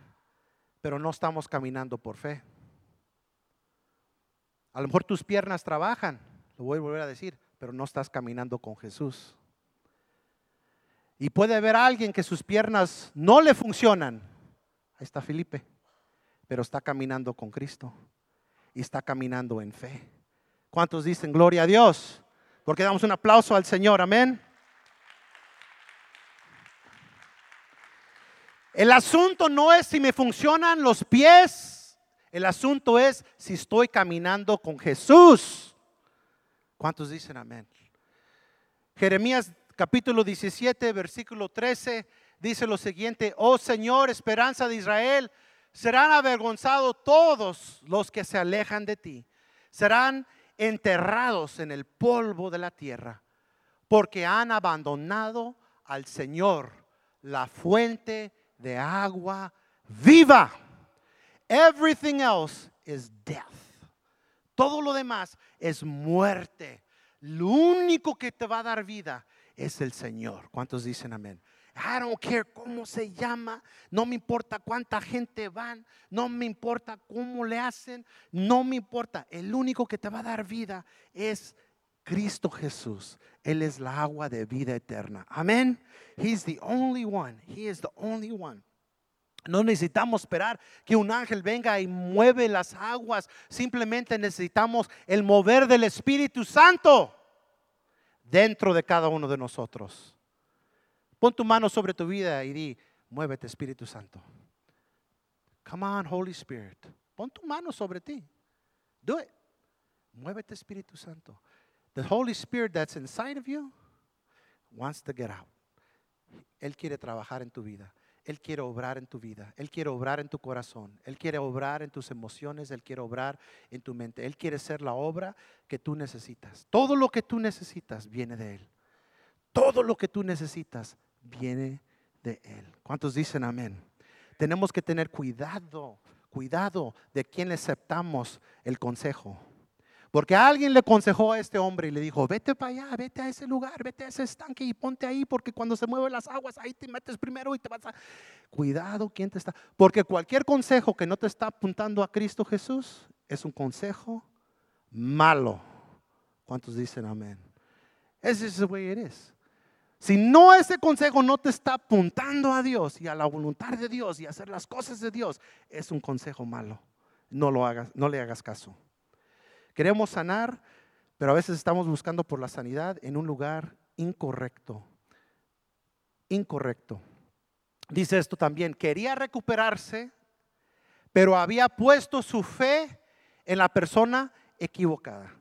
pero no estamos caminando por fe. A lo mejor tus piernas trabajan, lo voy a volver a decir, pero no estás caminando con Jesús. Y puede haber alguien que sus piernas no le funcionan. Ahí está Felipe, pero está caminando con Cristo y está caminando en fe. ¿Cuántos dicen gloria a Dios? Porque damos un aplauso al Señor, amén. El asunto no es si me funcionan los pies, el asunto es si estoy caminando con Jesús. ¿Cuántos dicen amén? Jeremías capítulo 17, versículo 13 dice lo siguiente, oh Señor, esperanza de Israel, serán avergonzados todos los que se alejan de ti, serán enterrados en el polvo de la tierra, porque han abandonado al Señor, la fuente de agua viva. Everything else is death. Todo lo demás es muerte. Lo único que te va a dar vida es el Señor. ¿Cuántos dicen amén? I don't care cómo se llama, no me importa cuánta gente van, no me importa cómo le hacen, no me importa. El único que te va a dar vida es Cristo Jesús. Él es la agua de vida eterna. Amén. He's the only one. He is the only one. No necesitamos esperar que un ángel venga y mueve las aguas. Simplemente necesitamos el mover del Espíritu Santo dentro de cada uno de nosotros. Pon tu mano sobre tu vida y di, muévete Espíritu Santo. Come on, Holy Spirit. Pon tu mano sobre ti. Do it. Muévete Espíritu Santo. The Holy Spirit that's inside of you wants to get out. Él quiere trabajar en tu vida. Él quiere obrar en tu vida. Él quiere obrar en tu corazón. Él quiere obrar en tus emociones. Él quiere obrar en tu mente. Él quiere ser la obra que tú necesitas. Todo lo que tú necesitas viene de Él. Todo lo que tú necesitas viene de Él. ¿Cuántos dicen amén? tenemos que tener cuidado, cuidado de quién aceptamos el consejo. Porque alguien le aconsejó a este hombre y le dijo, vete para allá, vete a ese lugar, vete a ese estanque y ponte ahí, porque cuando se mueven las aguas, ahí te metes primero y te vas a... Cuidado, ¿quién te está? Porque cualquier consejo que no te está apuntando a Cristo Jesús es un consejo malo. ¿Cuántos dicen amén? Ese es el way it. Si no ese consejo no te está apuntando a Dios y a la voluntad de Dios y a hacer las cosas de Dios, es un consejo malo. No lo hagas, no le hagas caso. Queremos sanar, pero a veces estamos buscando por la sanidad en un lugar incorrecto. Incorrecto. Dice esto también, quería recuperarse, pero había puesto su fe en la persona equivocada.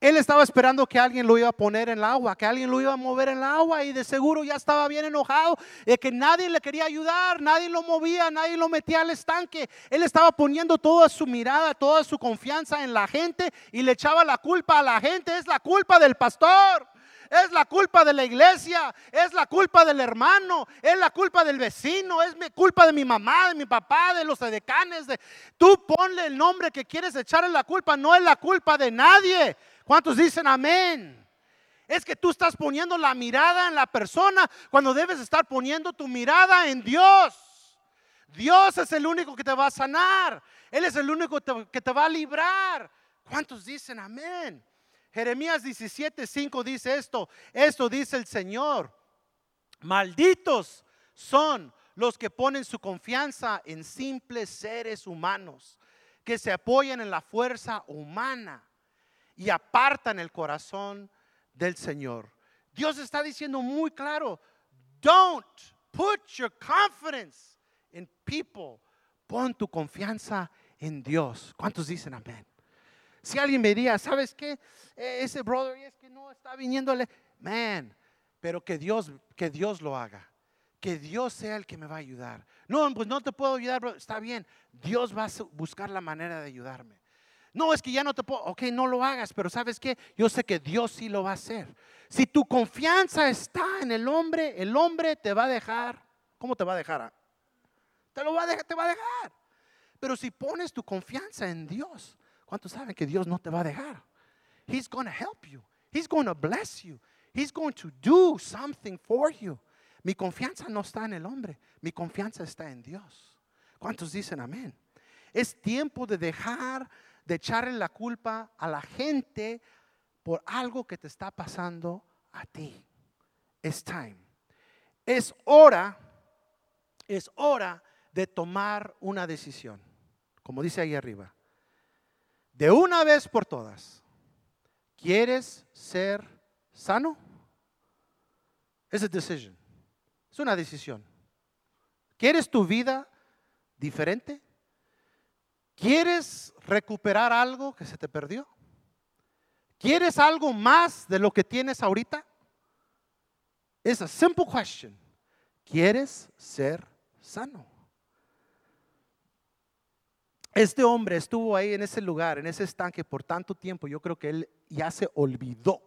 Él estaba esperando que alguien lo iba a poner en el agua, que alguien lo iba a mover en el agua y de seguro ya estaba bien enojado de que nadie le quería ayudar, nadie lo movía, nadie lo metía al estanque. Él estaba poniendo toda su mirada, toda su confianza en la gente y le echaba la culpa a la gente. Es la culpa del pastor. Es la culpa de la iglesia, es la culpa del hermano, es la culpa del vecino, es mi culpa de mi mamá, de mi papá, de los edecanes. De... Tú ponle el nombre que quieres echarle la culpa, no es la culpa de nadie. ¿Cuántos dicen amén? Es que tú estás poniendo la mirada en la persona cuando debes estar poniendo tu mirada en Dios. Dios es el único que te va a sanar. Él es el único que te va a librar. ¿Cuántos dicen amén? Jeremías 17:5 dice esto. Esto dice el Señor. Malditos son los que ponen su confianza en simples seres humanos, que se apoyan en la fuerza humana y apartan el corazón del Señor. Dios está diciendo muy claro, don't put your confidence in people. Pon tu confianza en Dios. ¿Cuántos dicen amén? Si alguien me diría, ¿sabes qué? E, ese brother es que no está viniéndole, man, pero que Dios, que Dios lo haga. Que Dios sea el que me va a ayudar. No, pues no te puedo ayudar, está bien. Dios va a buscar la manera de ayudarme. No, es que ya no te puedo, ok, no lo hagas, pero sabes qué, yo sé que Dios sí lo va a hacer. Si tu confianza está en el hombre, el hombre te va a dejar, ¿cómo te va a dejar? Ah? Te lo va a dejar, te va a dejar. Pero si pones tu confianza en Dios, ¿cuántos saben que Dios no te va a dejar? He's going to help you. He's going to bless you. He's going to do something for you. Mi confianza no está en el hombre, mi confianza está en Dios. ¿Cuántos dicen amén? Es tiempo de dejar de echarle la culpa a la gente por algo que te está pasando a ti. Es time. Es hora, es hora de tomar una decisión. Como dice ahí arriba. De una vez por todas. ¿Quieres ser sano? Es a decision. Es una decisión. ¿Quieres tu vida diferente? ¿Quieres recuperar algo que se te perdió? ¿Quieres algo más de lo que tienes ahorita? Es a simple question. ¿Quieres ser sano? Este hombre estuvo ahí en ese lugar, en ese estanque por tanto tiempo. Yo creo que él ya se olvidó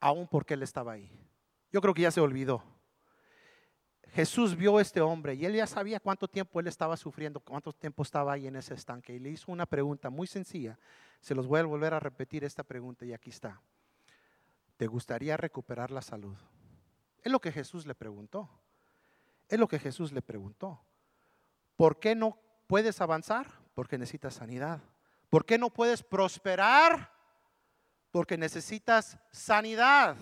aún porque él estaba ahí. Yo creo que ya se olvidó. Jesús vio a este hombre y él ya sabía cuánto tiempo él estaba sufriendo, cuánto tiempo estaba ahí en ese estanque. Y le hizo una pregunta muy sencilla. Se los voy a volver a repetir esta pregunta y aquí está. ¿Te gustaría recuperar la salud? Es lo que Jesús le preguntó. Es lo que Jesús le preguntó. ¿Por qué no puedes avanzar? Porque necesitas sanidad. ¿Por qué no puedes prosperar? Porque necesitas sanidad.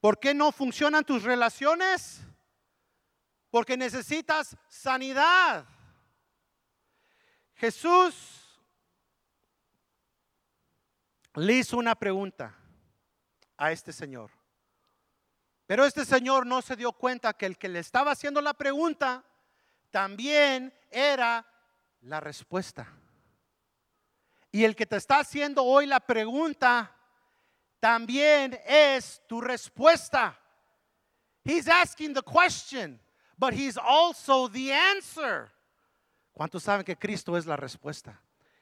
¿Por qué no funcionan tus relaciones? Porque necesitas sanidad. Jesús le hizo una pregunta a este señor. Pero este señor no se dio cuenta que el que le estaba haciendo la pregunta también era la respuesta. Y el que te está haciendo hoy la pregunta también es tu respuesta. He's asking the question but He's also the answer. ¿Cuántos saben que Cristo es la respuesta?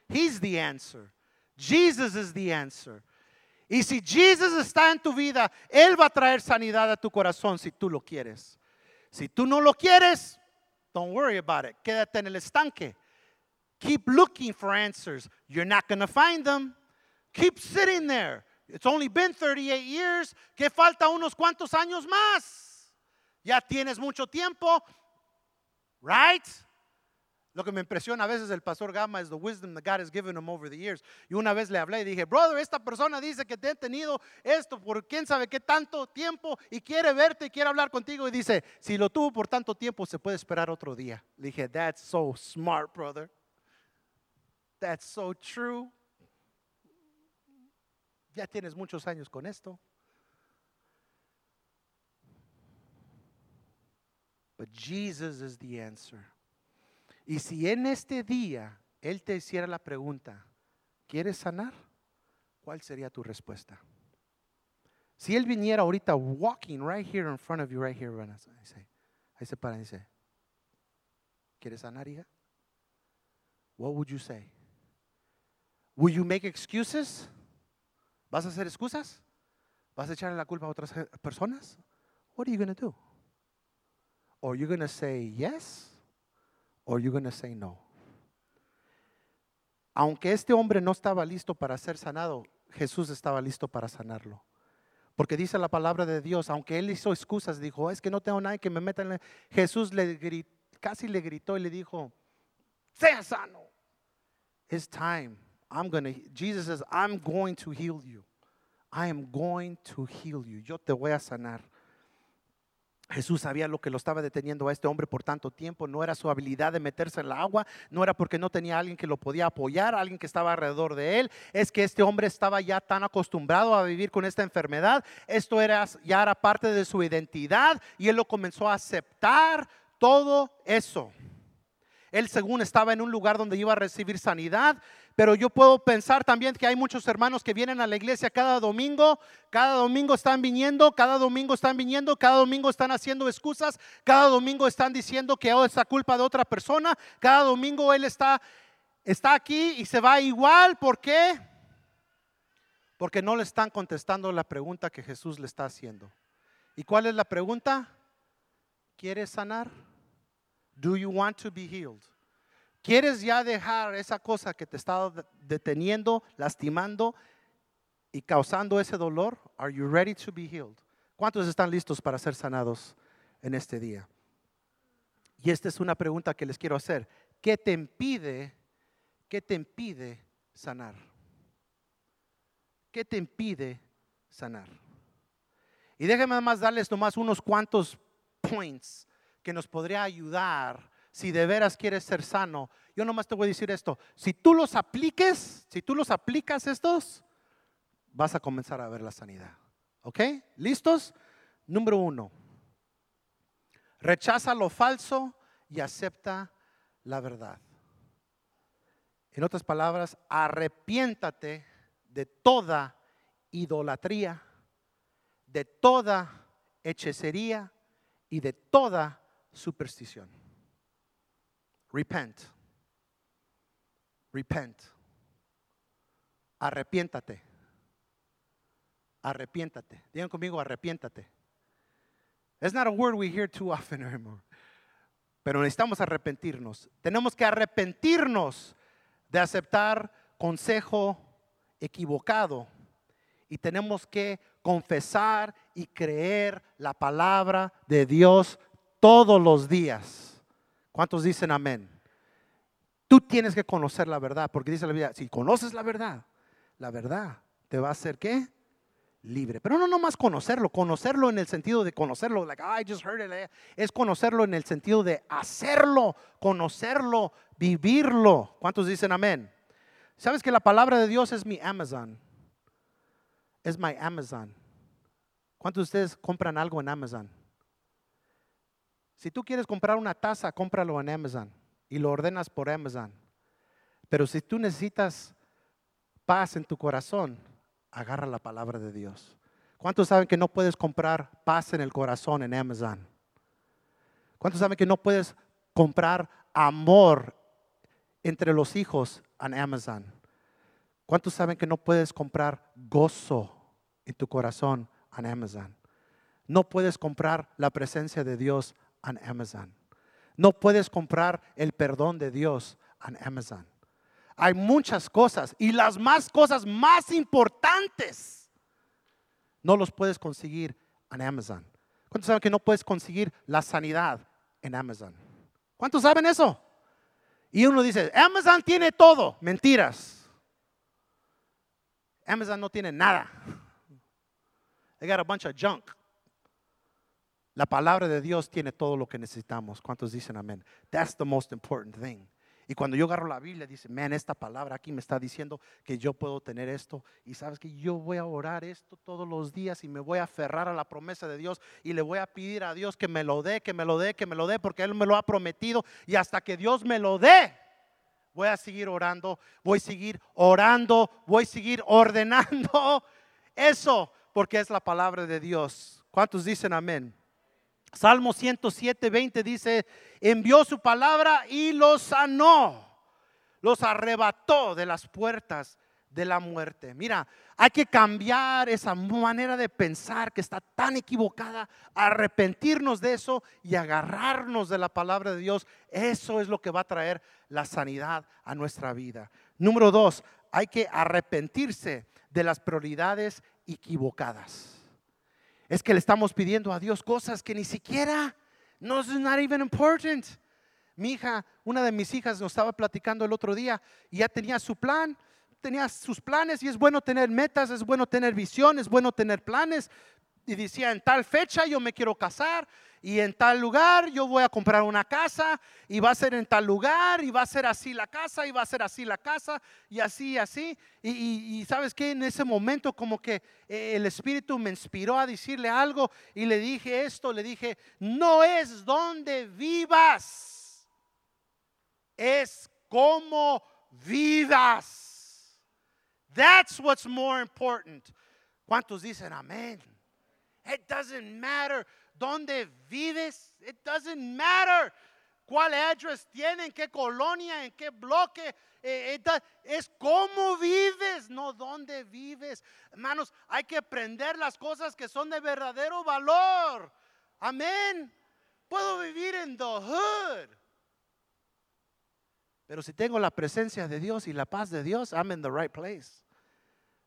He's the answer. Jesus is the answer. Y si Jesus está en tu vida, Él va a traer sanidad a tu corazón si tú lo quieres. Si tú no lo quieres, Don't worry about it. Quédate en el estanque. Keep looking for answers. You're not going to find them. Keep sitting there. It's only been 38 years. Que falta unos cuantos años más. Ya tienes mucho tiempo. Right? Lo que me impresiona a veces del pastor Gama es the wisdom that God has given him over the years. Y una vez le hablé y dije, brother, esta persona dice que te ha tenido esto por quién sabe qué tanto tiempo y quiere verte y quiere hablar contigo. Y dice, si lo tuvo por tanto tiempo, se puede esperar otro día. Le dije, that's so smart, brother. That's so true. Ya tienes muchos años con esto. But Jesus is the answer. Y si en este día Él te hiciera la pregunta, ¿quieres sanar? ¿Cuál sería tu respuesta? Si Él viniera ahorita walking right here in front of you, right here, ahí se, ahí se para y dice, ¿quieres sanar, hija? What would you say? Will you make excuses? ¿Vas a hacer excusas? ¿Vas a echarle la culpa a otras personas? What are you going to do? Or you going to say yes? Or you going to say no? Aunque este hombre no estaba listo para ser sanado, Jesús estaba listo para sanarlo. Porque dice la palabra de Dios, aunque él hizo excusas, dijo, es que no tengo nadie que me meta en Jesús le casi le gritó y le dijo, sea sano. It's time. I'm going to, Jesus says, I'm going to heal you. I am going to heal you. Yo te voy a sanar. Jesús sabía lo que lo estaba deteniendo a este hombre por tanto tiempo. No era su habilidad de meterse en el agua, no era porque no tenía alguien que lo podía apoyar, alguien que estaba alrededor de él. Es que este hombre estaba ya tan acostumbrado a vivir con esta enfermedad. Esto era, ya era parte de su identidad y él lo comenzó a aceptar todo eso. Él según estaba en un lugar donde iba a recibir sanidad, pero yo puedo pensar también que hay muchos hermanos que vienen a la iglesia cada domingo, cada domingo están viniendo, cada domingo están viniendo, cada domingo están haciendo excusas, cada domingo están diciendo que oh, es la culpa de otra persona, cada domingo él está, está aquí y se va igual. ¿Por qué? Porque no le están contestando la pregunta que Jesús le está haciendo. ¿Y cuál es la pregunta? ¿Quieres sanar? Do you want to be healed? ¿Quieres ya dejar esa cosa que te está deteniendo, lastimando y causando ese dolor? Are you ready to be healed? ¿Cuántos están listos para ser sanados en este día? Y esta es una pregunta que les quiero hacer. ¿Qué te impide, qué te impide sanar? ¿Qué te impide sanar? Y déjenme más darles nomás unos cuantos points que nos podría ayudar si de veras quieres ser sano, yo nomás te voy a decir esto, si tú los apliques, si tú los aplicas estos, vas a comenzar a ver la sanidad. ¿Ok? ¿Listos? Número uno, rechaza lo falso y acepta la verdad. En otras palabras, arrepiéntate de toda idolatría, de toda hechicería y de toda superstición. Repent. Repent. Arrepiéntate. Arrepiéntate. Digan conmigo, arrepiéntate. It's not a word we hear too often anymore. Pero necesitamos arrepentirnos. Tenemos que arrepentirnos de aceptar consejo equivocado. Y tenemos que confesar y creer la palabra de Dios todos los días. ¿Cuántos dicen amén? Tú tienes que conocer la verdad, porque dice la Biblia, si conoces la verdad, la verdad te va a hacer qué? Libre. Pero no nomás conocerlo, conocerlo en el sentido de conocerlo, like, I just heard it, eh". es conocerlo en el sentido de hacerlo, conocerlo, vivirlo. ¿Cuántos dicen amén? ¿Sabes que la palabra de Dios es mi Amazon? Es mi Amazon. ¿Cuántos de ustedes compran algo en Amazon? Si tú quieres comprar una taza, cómpralo en Amazon y lo ordenas por Amazon. Pero si tú necesitas paz en tu corazón, agarra la palabra de Dios. ¿Cuántos saben que no puedes comprar paz en el corazón en Amazon? ¿Cuántos saben que no puedes comprar amor entre los hijos en Amazon? ¿Cuántos saben que no puedes comprar gozo en tu corazón en Amazon? No puedes comprar la presencia de Dios Amazon. No puedes comprar el perdón de Dios en Amazon. Hay muchas cosas y las más cosas más importantes no los puedes conseguir en Amazon. ¿Cuántos saben que no puedes conseguir la sanidad en Amazon? ¿Cuántos saben eso? Y uno dice, Amazon tiene todo. Mentiras. Amazon no tiene nada. They got a bunch of junk. La palabra de Dios tiene todo lo que necesitamos. ¿Cuántos dicen amén? That's the most important thing. Y cuando yo agarro la Biblia, dice, man, esta palabra aquí me está diciendo que yo puedo tener esto. Y sabes que yo voy a orar esto todos los días y me voy a aferrar a la promesa de Dios y le voy a pedir a Dios que me lo dé, que me lo dé, que me lo dé, porque Él me lo ha prometido. Y hasta que Dios me lo dé, voy a seguir orando, voy a seguir orando, voy a seguir ordenando eso, porque es la palabra de Dios. ¿Cuántos dicen amén? Salmo 107, 20 dice, envió su palabra y los sanó, los arrebató de las puertas de la muerte. Mira, hay que cambiar esa manera de pensar que está tan equivocada, arrepentirnos de eso y agarrarnos de la palabra de Dios. Eso es lo que va a traer la sanidad a nuestra vida. Número dos, hay que arrepentirse de las prioridades equivocadas es que le estamos pidiendo a Dios cosas que ni siquiera no es not even important. Mi hija, una de mis hijas nos estaba platicando el otro día y ya tenía su plan, tenía sus planes y es bueno tener metas, es bueno tener visión, es bueno tener planes. Y decía, en tal fecha yo me quiero casar, y en tal lugar yo voy a comprar una casa y va a ser en tal lugar y va a ser así la casa y va a ser así la casa y así, así. Y, sabes que en ese momento como que eh, el Espíritu me inspiró a decirle algo y le dije esto, le dije, no es donde vivas, es cómo vivas. That's what's more important. ¿Cuántos dicen amén? It doesn't matter dónde vives. It doesn't matter cuál address tiene, en qué colonia, en qué bloque. Eh, es cómo vives, no dónde vives. Hermanos, hay que aprender las cosas que son de verdadero valor. Amén. Puedo vivir en the hood. Pero si tengo la presencia de Dios y la paz de Dios, I'm in the right place.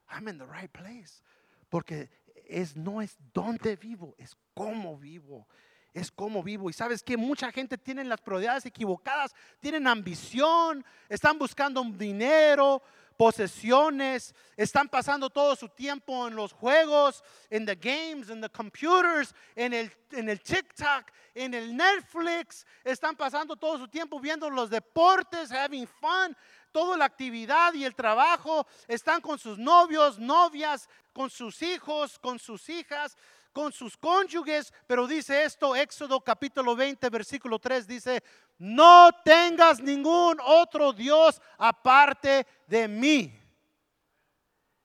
I'm in the right place. Porque es no es dónde vivo, es cómo vivo. Es cómo vivo. Y sabes que mucha gente tiene las prioridades equivocadas, tienen ambición, están buscando dinero, posesiones, están pasando todo su tiempo en los juegos, en the games, en the computers, en el, en el TikTok, en el Netflix, están pasando todo su tiempo viendo los deportes, having fun, toda la actividad y el trabajo, están con sus novios, novias, con sus hijos, con sus hijas, con sus cónyuges, pero dice esto, Éxodo capítulo 20, versículo 3, dice, no tengas ningún otro Dios aparte de mí.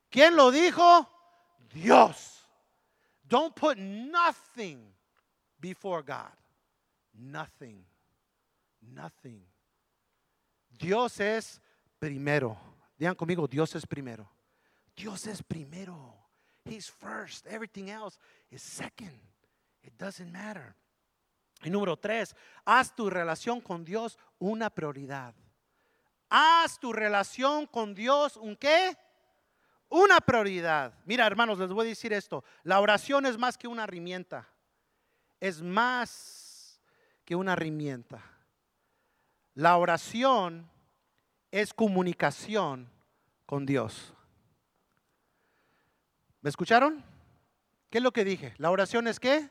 ¿Quién lo dijo? Dios. Don't put nothing before God. Nothing. Nothing. Dios es primero. Digan conmigo, Dios es primero. Dios es primero. He's first. Everything else is second. It doesn't matter. Y número tres, haz tu relación con Dios una prioridad. Haz tu relación con Dios un qué? Una prioridad. Mira, hermanos, les voy a decir esto. La oración es más que una herramienta. Es más que una herramienta. La oración es comunicación con Dios. ¿Me escucharon? ¿Qué es lo que dije? La oración es qué?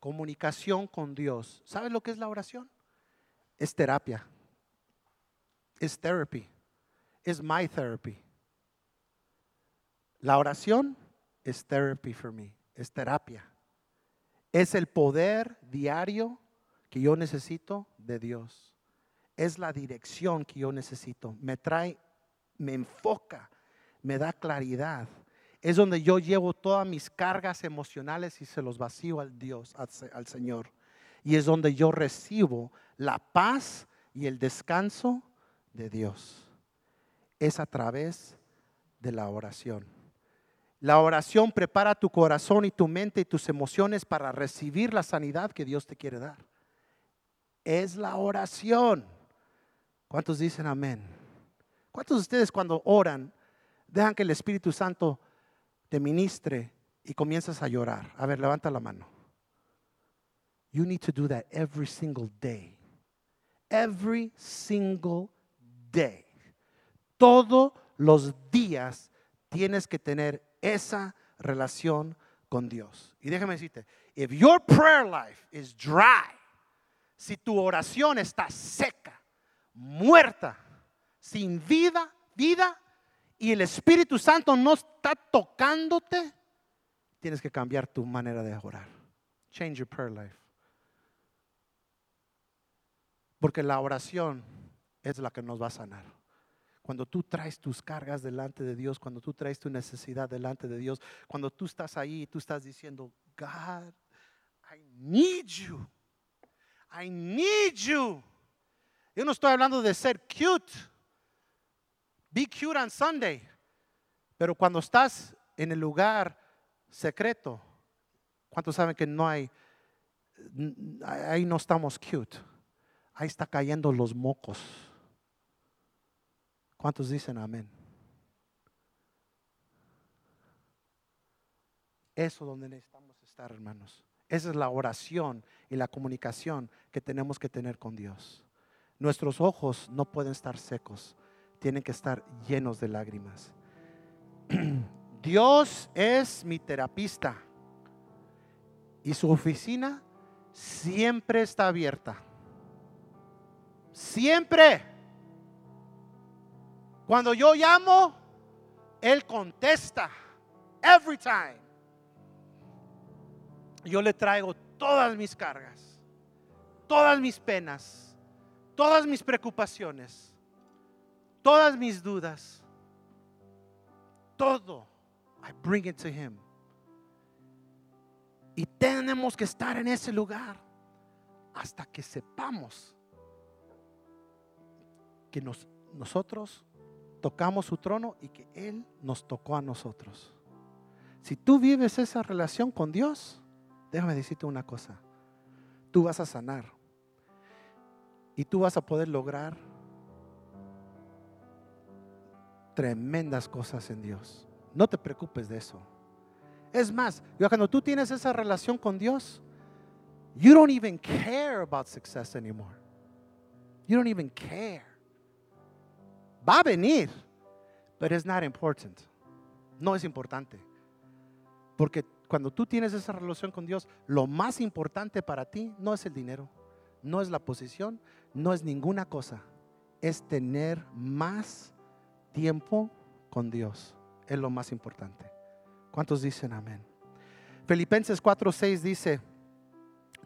Comunicación con Dios. ¿Sabes lo que es la oración? Es terapia. Es therapy. Es my therapy. La oración es therapy for me. Es terapia. Es el poder diario que yo necesito de Dios es la dirección que yo necesito. Me trae, me enfoca, me da claridad. Es donde yo llevo todas mis cargas emocionales y se los vacío al Dios, al, Señor. Y es donde yo recibo la paz y el descanso de Dios. Es a través de la oración. La oración prepara tu corazón y tu mente y tus emociones para recibir la sanidad que Dios te quiere dar. es la oración. ¿Cuántos dicen amén? ¿Cuántos de ustedes cuando oran dejan que el Espíritu Santo te ministre y comienzas a llorar? A ver, levanta la mano. You need to do that every single day. Every single day. Todos los días tienes que tener esa relación con Dios. Y déjame decirte, if your prayer life is dry, si tu oración está seca, muerta, sin vida, vida, y el Espíritu Santo no está tocándote, tienes que cambiar tu manera de orar. Change your prayer life. Porque la oración es la que nos va a sanar. Cuando tú traes tus cargas delante de Dios, cuando tú traes tu necesidad delante de Dios, cuando tú estás ahí y tú estás diciendo, God, I need you. I need you. Yo no estoy hablando de ser cute. Be cute on Sunday. Pero cuando estás en el lugar secreto, ¿cuántos saben que no hay, ahí no estamos cute? Ahí está cayendo los mocos. ¿Cuántos dicen amén? Eso es donde necesitamos estar, hermanos. Esa es la oración y la comunicación que tenemos que tener con Dios. Nuestros ojos no pueden estar secos, tienen que estar llenos de lágrimas. Dios es mi terapista y su oficina siempre está abierta. Siempre. Cuando yo llamo, Él contesta. Every time. Yo le traigo todas mis cargas, todas mis penas, todas mis preocupaciones, todas mis dudas. Todo. I bring it to Him. Y tenemos que estar en ese lugar hasta que sepamos que nos, nosotros tocamos su trono y que Él nos tocó a nosotros. Si tú vives esa relación con Dios, déjame decirte una cosa, tú vas a sanar y tú vas a poder lograr tremendas cosas en Dios. No te preocupes de eso. Es más, cuando tú tienes esa relación con Dios, you don't even care about success anymore. You don't even care. Va a venir, pero es not important. No es importante. Porque cuando tú tienes esa relación con Dios, lo más importante para ti no es el dinero, no es la posición, no es ninguna cosa. Es tener más tiempo con Dios. Es lo más importante. ¿Cuántos dicen amén? Filipenses 4:6 dice,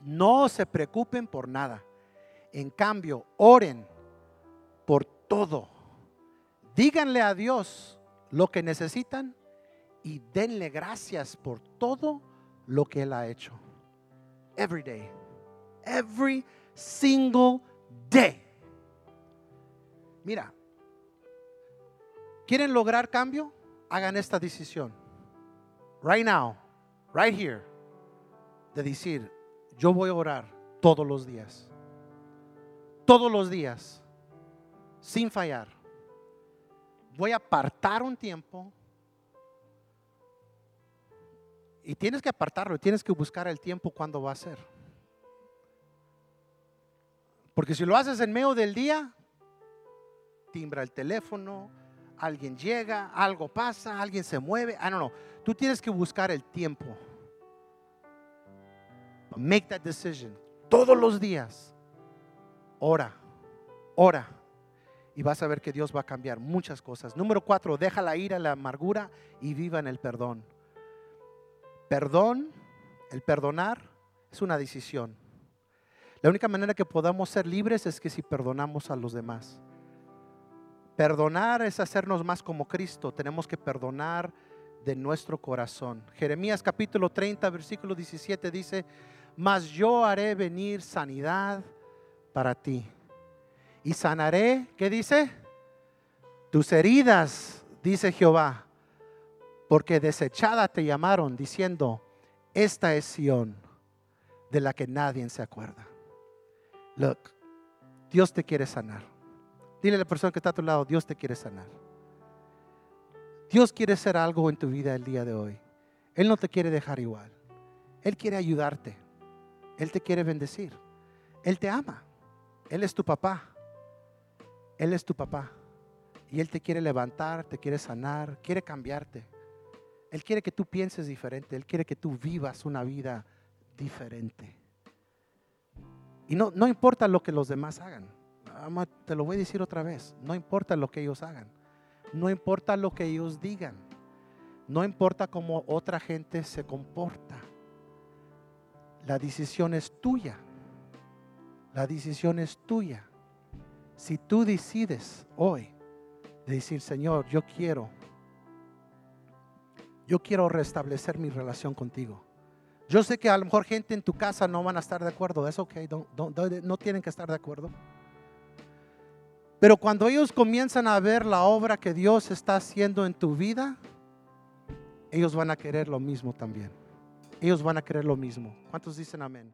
no se preocupen por nada. En cambio, oren por todo Díganle a Dios lo que necesitan y denle gracias por todo lo que Él ha hecho. Every day. Every single day. Mira, ¿quieren lograr cambio? Hagan esta decisión. Right now, right here. De decir, yo voy a orar todos los días. Todos los días. Sin fallar voy a apartar un tiempo. Y tienes que apartarlo, tienes que buscar el tiempo cuando va a ser. Porque si lo haces en medio del día, timbra el teléfono, alguien llega, algo pasa, alguien se mueve. Ah, no, no. Tú tienes que buscar el tiempo. Make that decision. Todos los días. Ora, ora y vas a ver que Dios va a cambiar muchas cosas. Número cuatro, deja la ira, la amargura y viva en el perdón. Perdón, el perdonar es una decisión. La única manera que podamos ser libres es que si perdonamos a los demás. Perdonar es hacernos más como Cristo. Tenemos que perdonar de nuestro corazón. Jeremías capítulo 30, versículo 17 dice, mas yo haré venir sanidad para ti y sanaré, ¿qué dice? Tus heridas, dice Jehová, porque desechada te llamaron diciendo, esta es Sión, de la que nadie se acuerda. Look, Dios te quiere sanar. Dile a la persona que está a tu lado, Dios te quiere sanar. Dios quiere hacer algo en tu vida el día de hoy. Él no te quiere dejar igual. Él quiere ayudarte. Él te quiere bendecir. Él te ama. Él es tu papá. Él es tu papá. Y Él te quiere levantar, te quiere sanar, quiere cambiarte. Él quiere que tú pienses diferente. Él quiere que tú vivas una vida diferente. Y no, no importa lo que los demás hagan. Te lo voy a decir otra vez. No importa lo que ellos hagan. No importa lo que ellos digan. No importa cómo otra gente se comporta. La decisión es tuya. La decisión es tuya. Si tú decides hoy de decir, Señor, yo quiero, yo quiero restablecer mi relación contigo. Yo sé que a lo mejor gente en tu casa no van a estar de acuerdo. Es ok, no tienen que estar de acuerdo. Pero cuando ellos comienzan a ver la obra que Dios está haciendo en tu vida, ellos van a querer lo mismo también. Ellos van a querer lo mismo. ¿Cuántos dicen amén?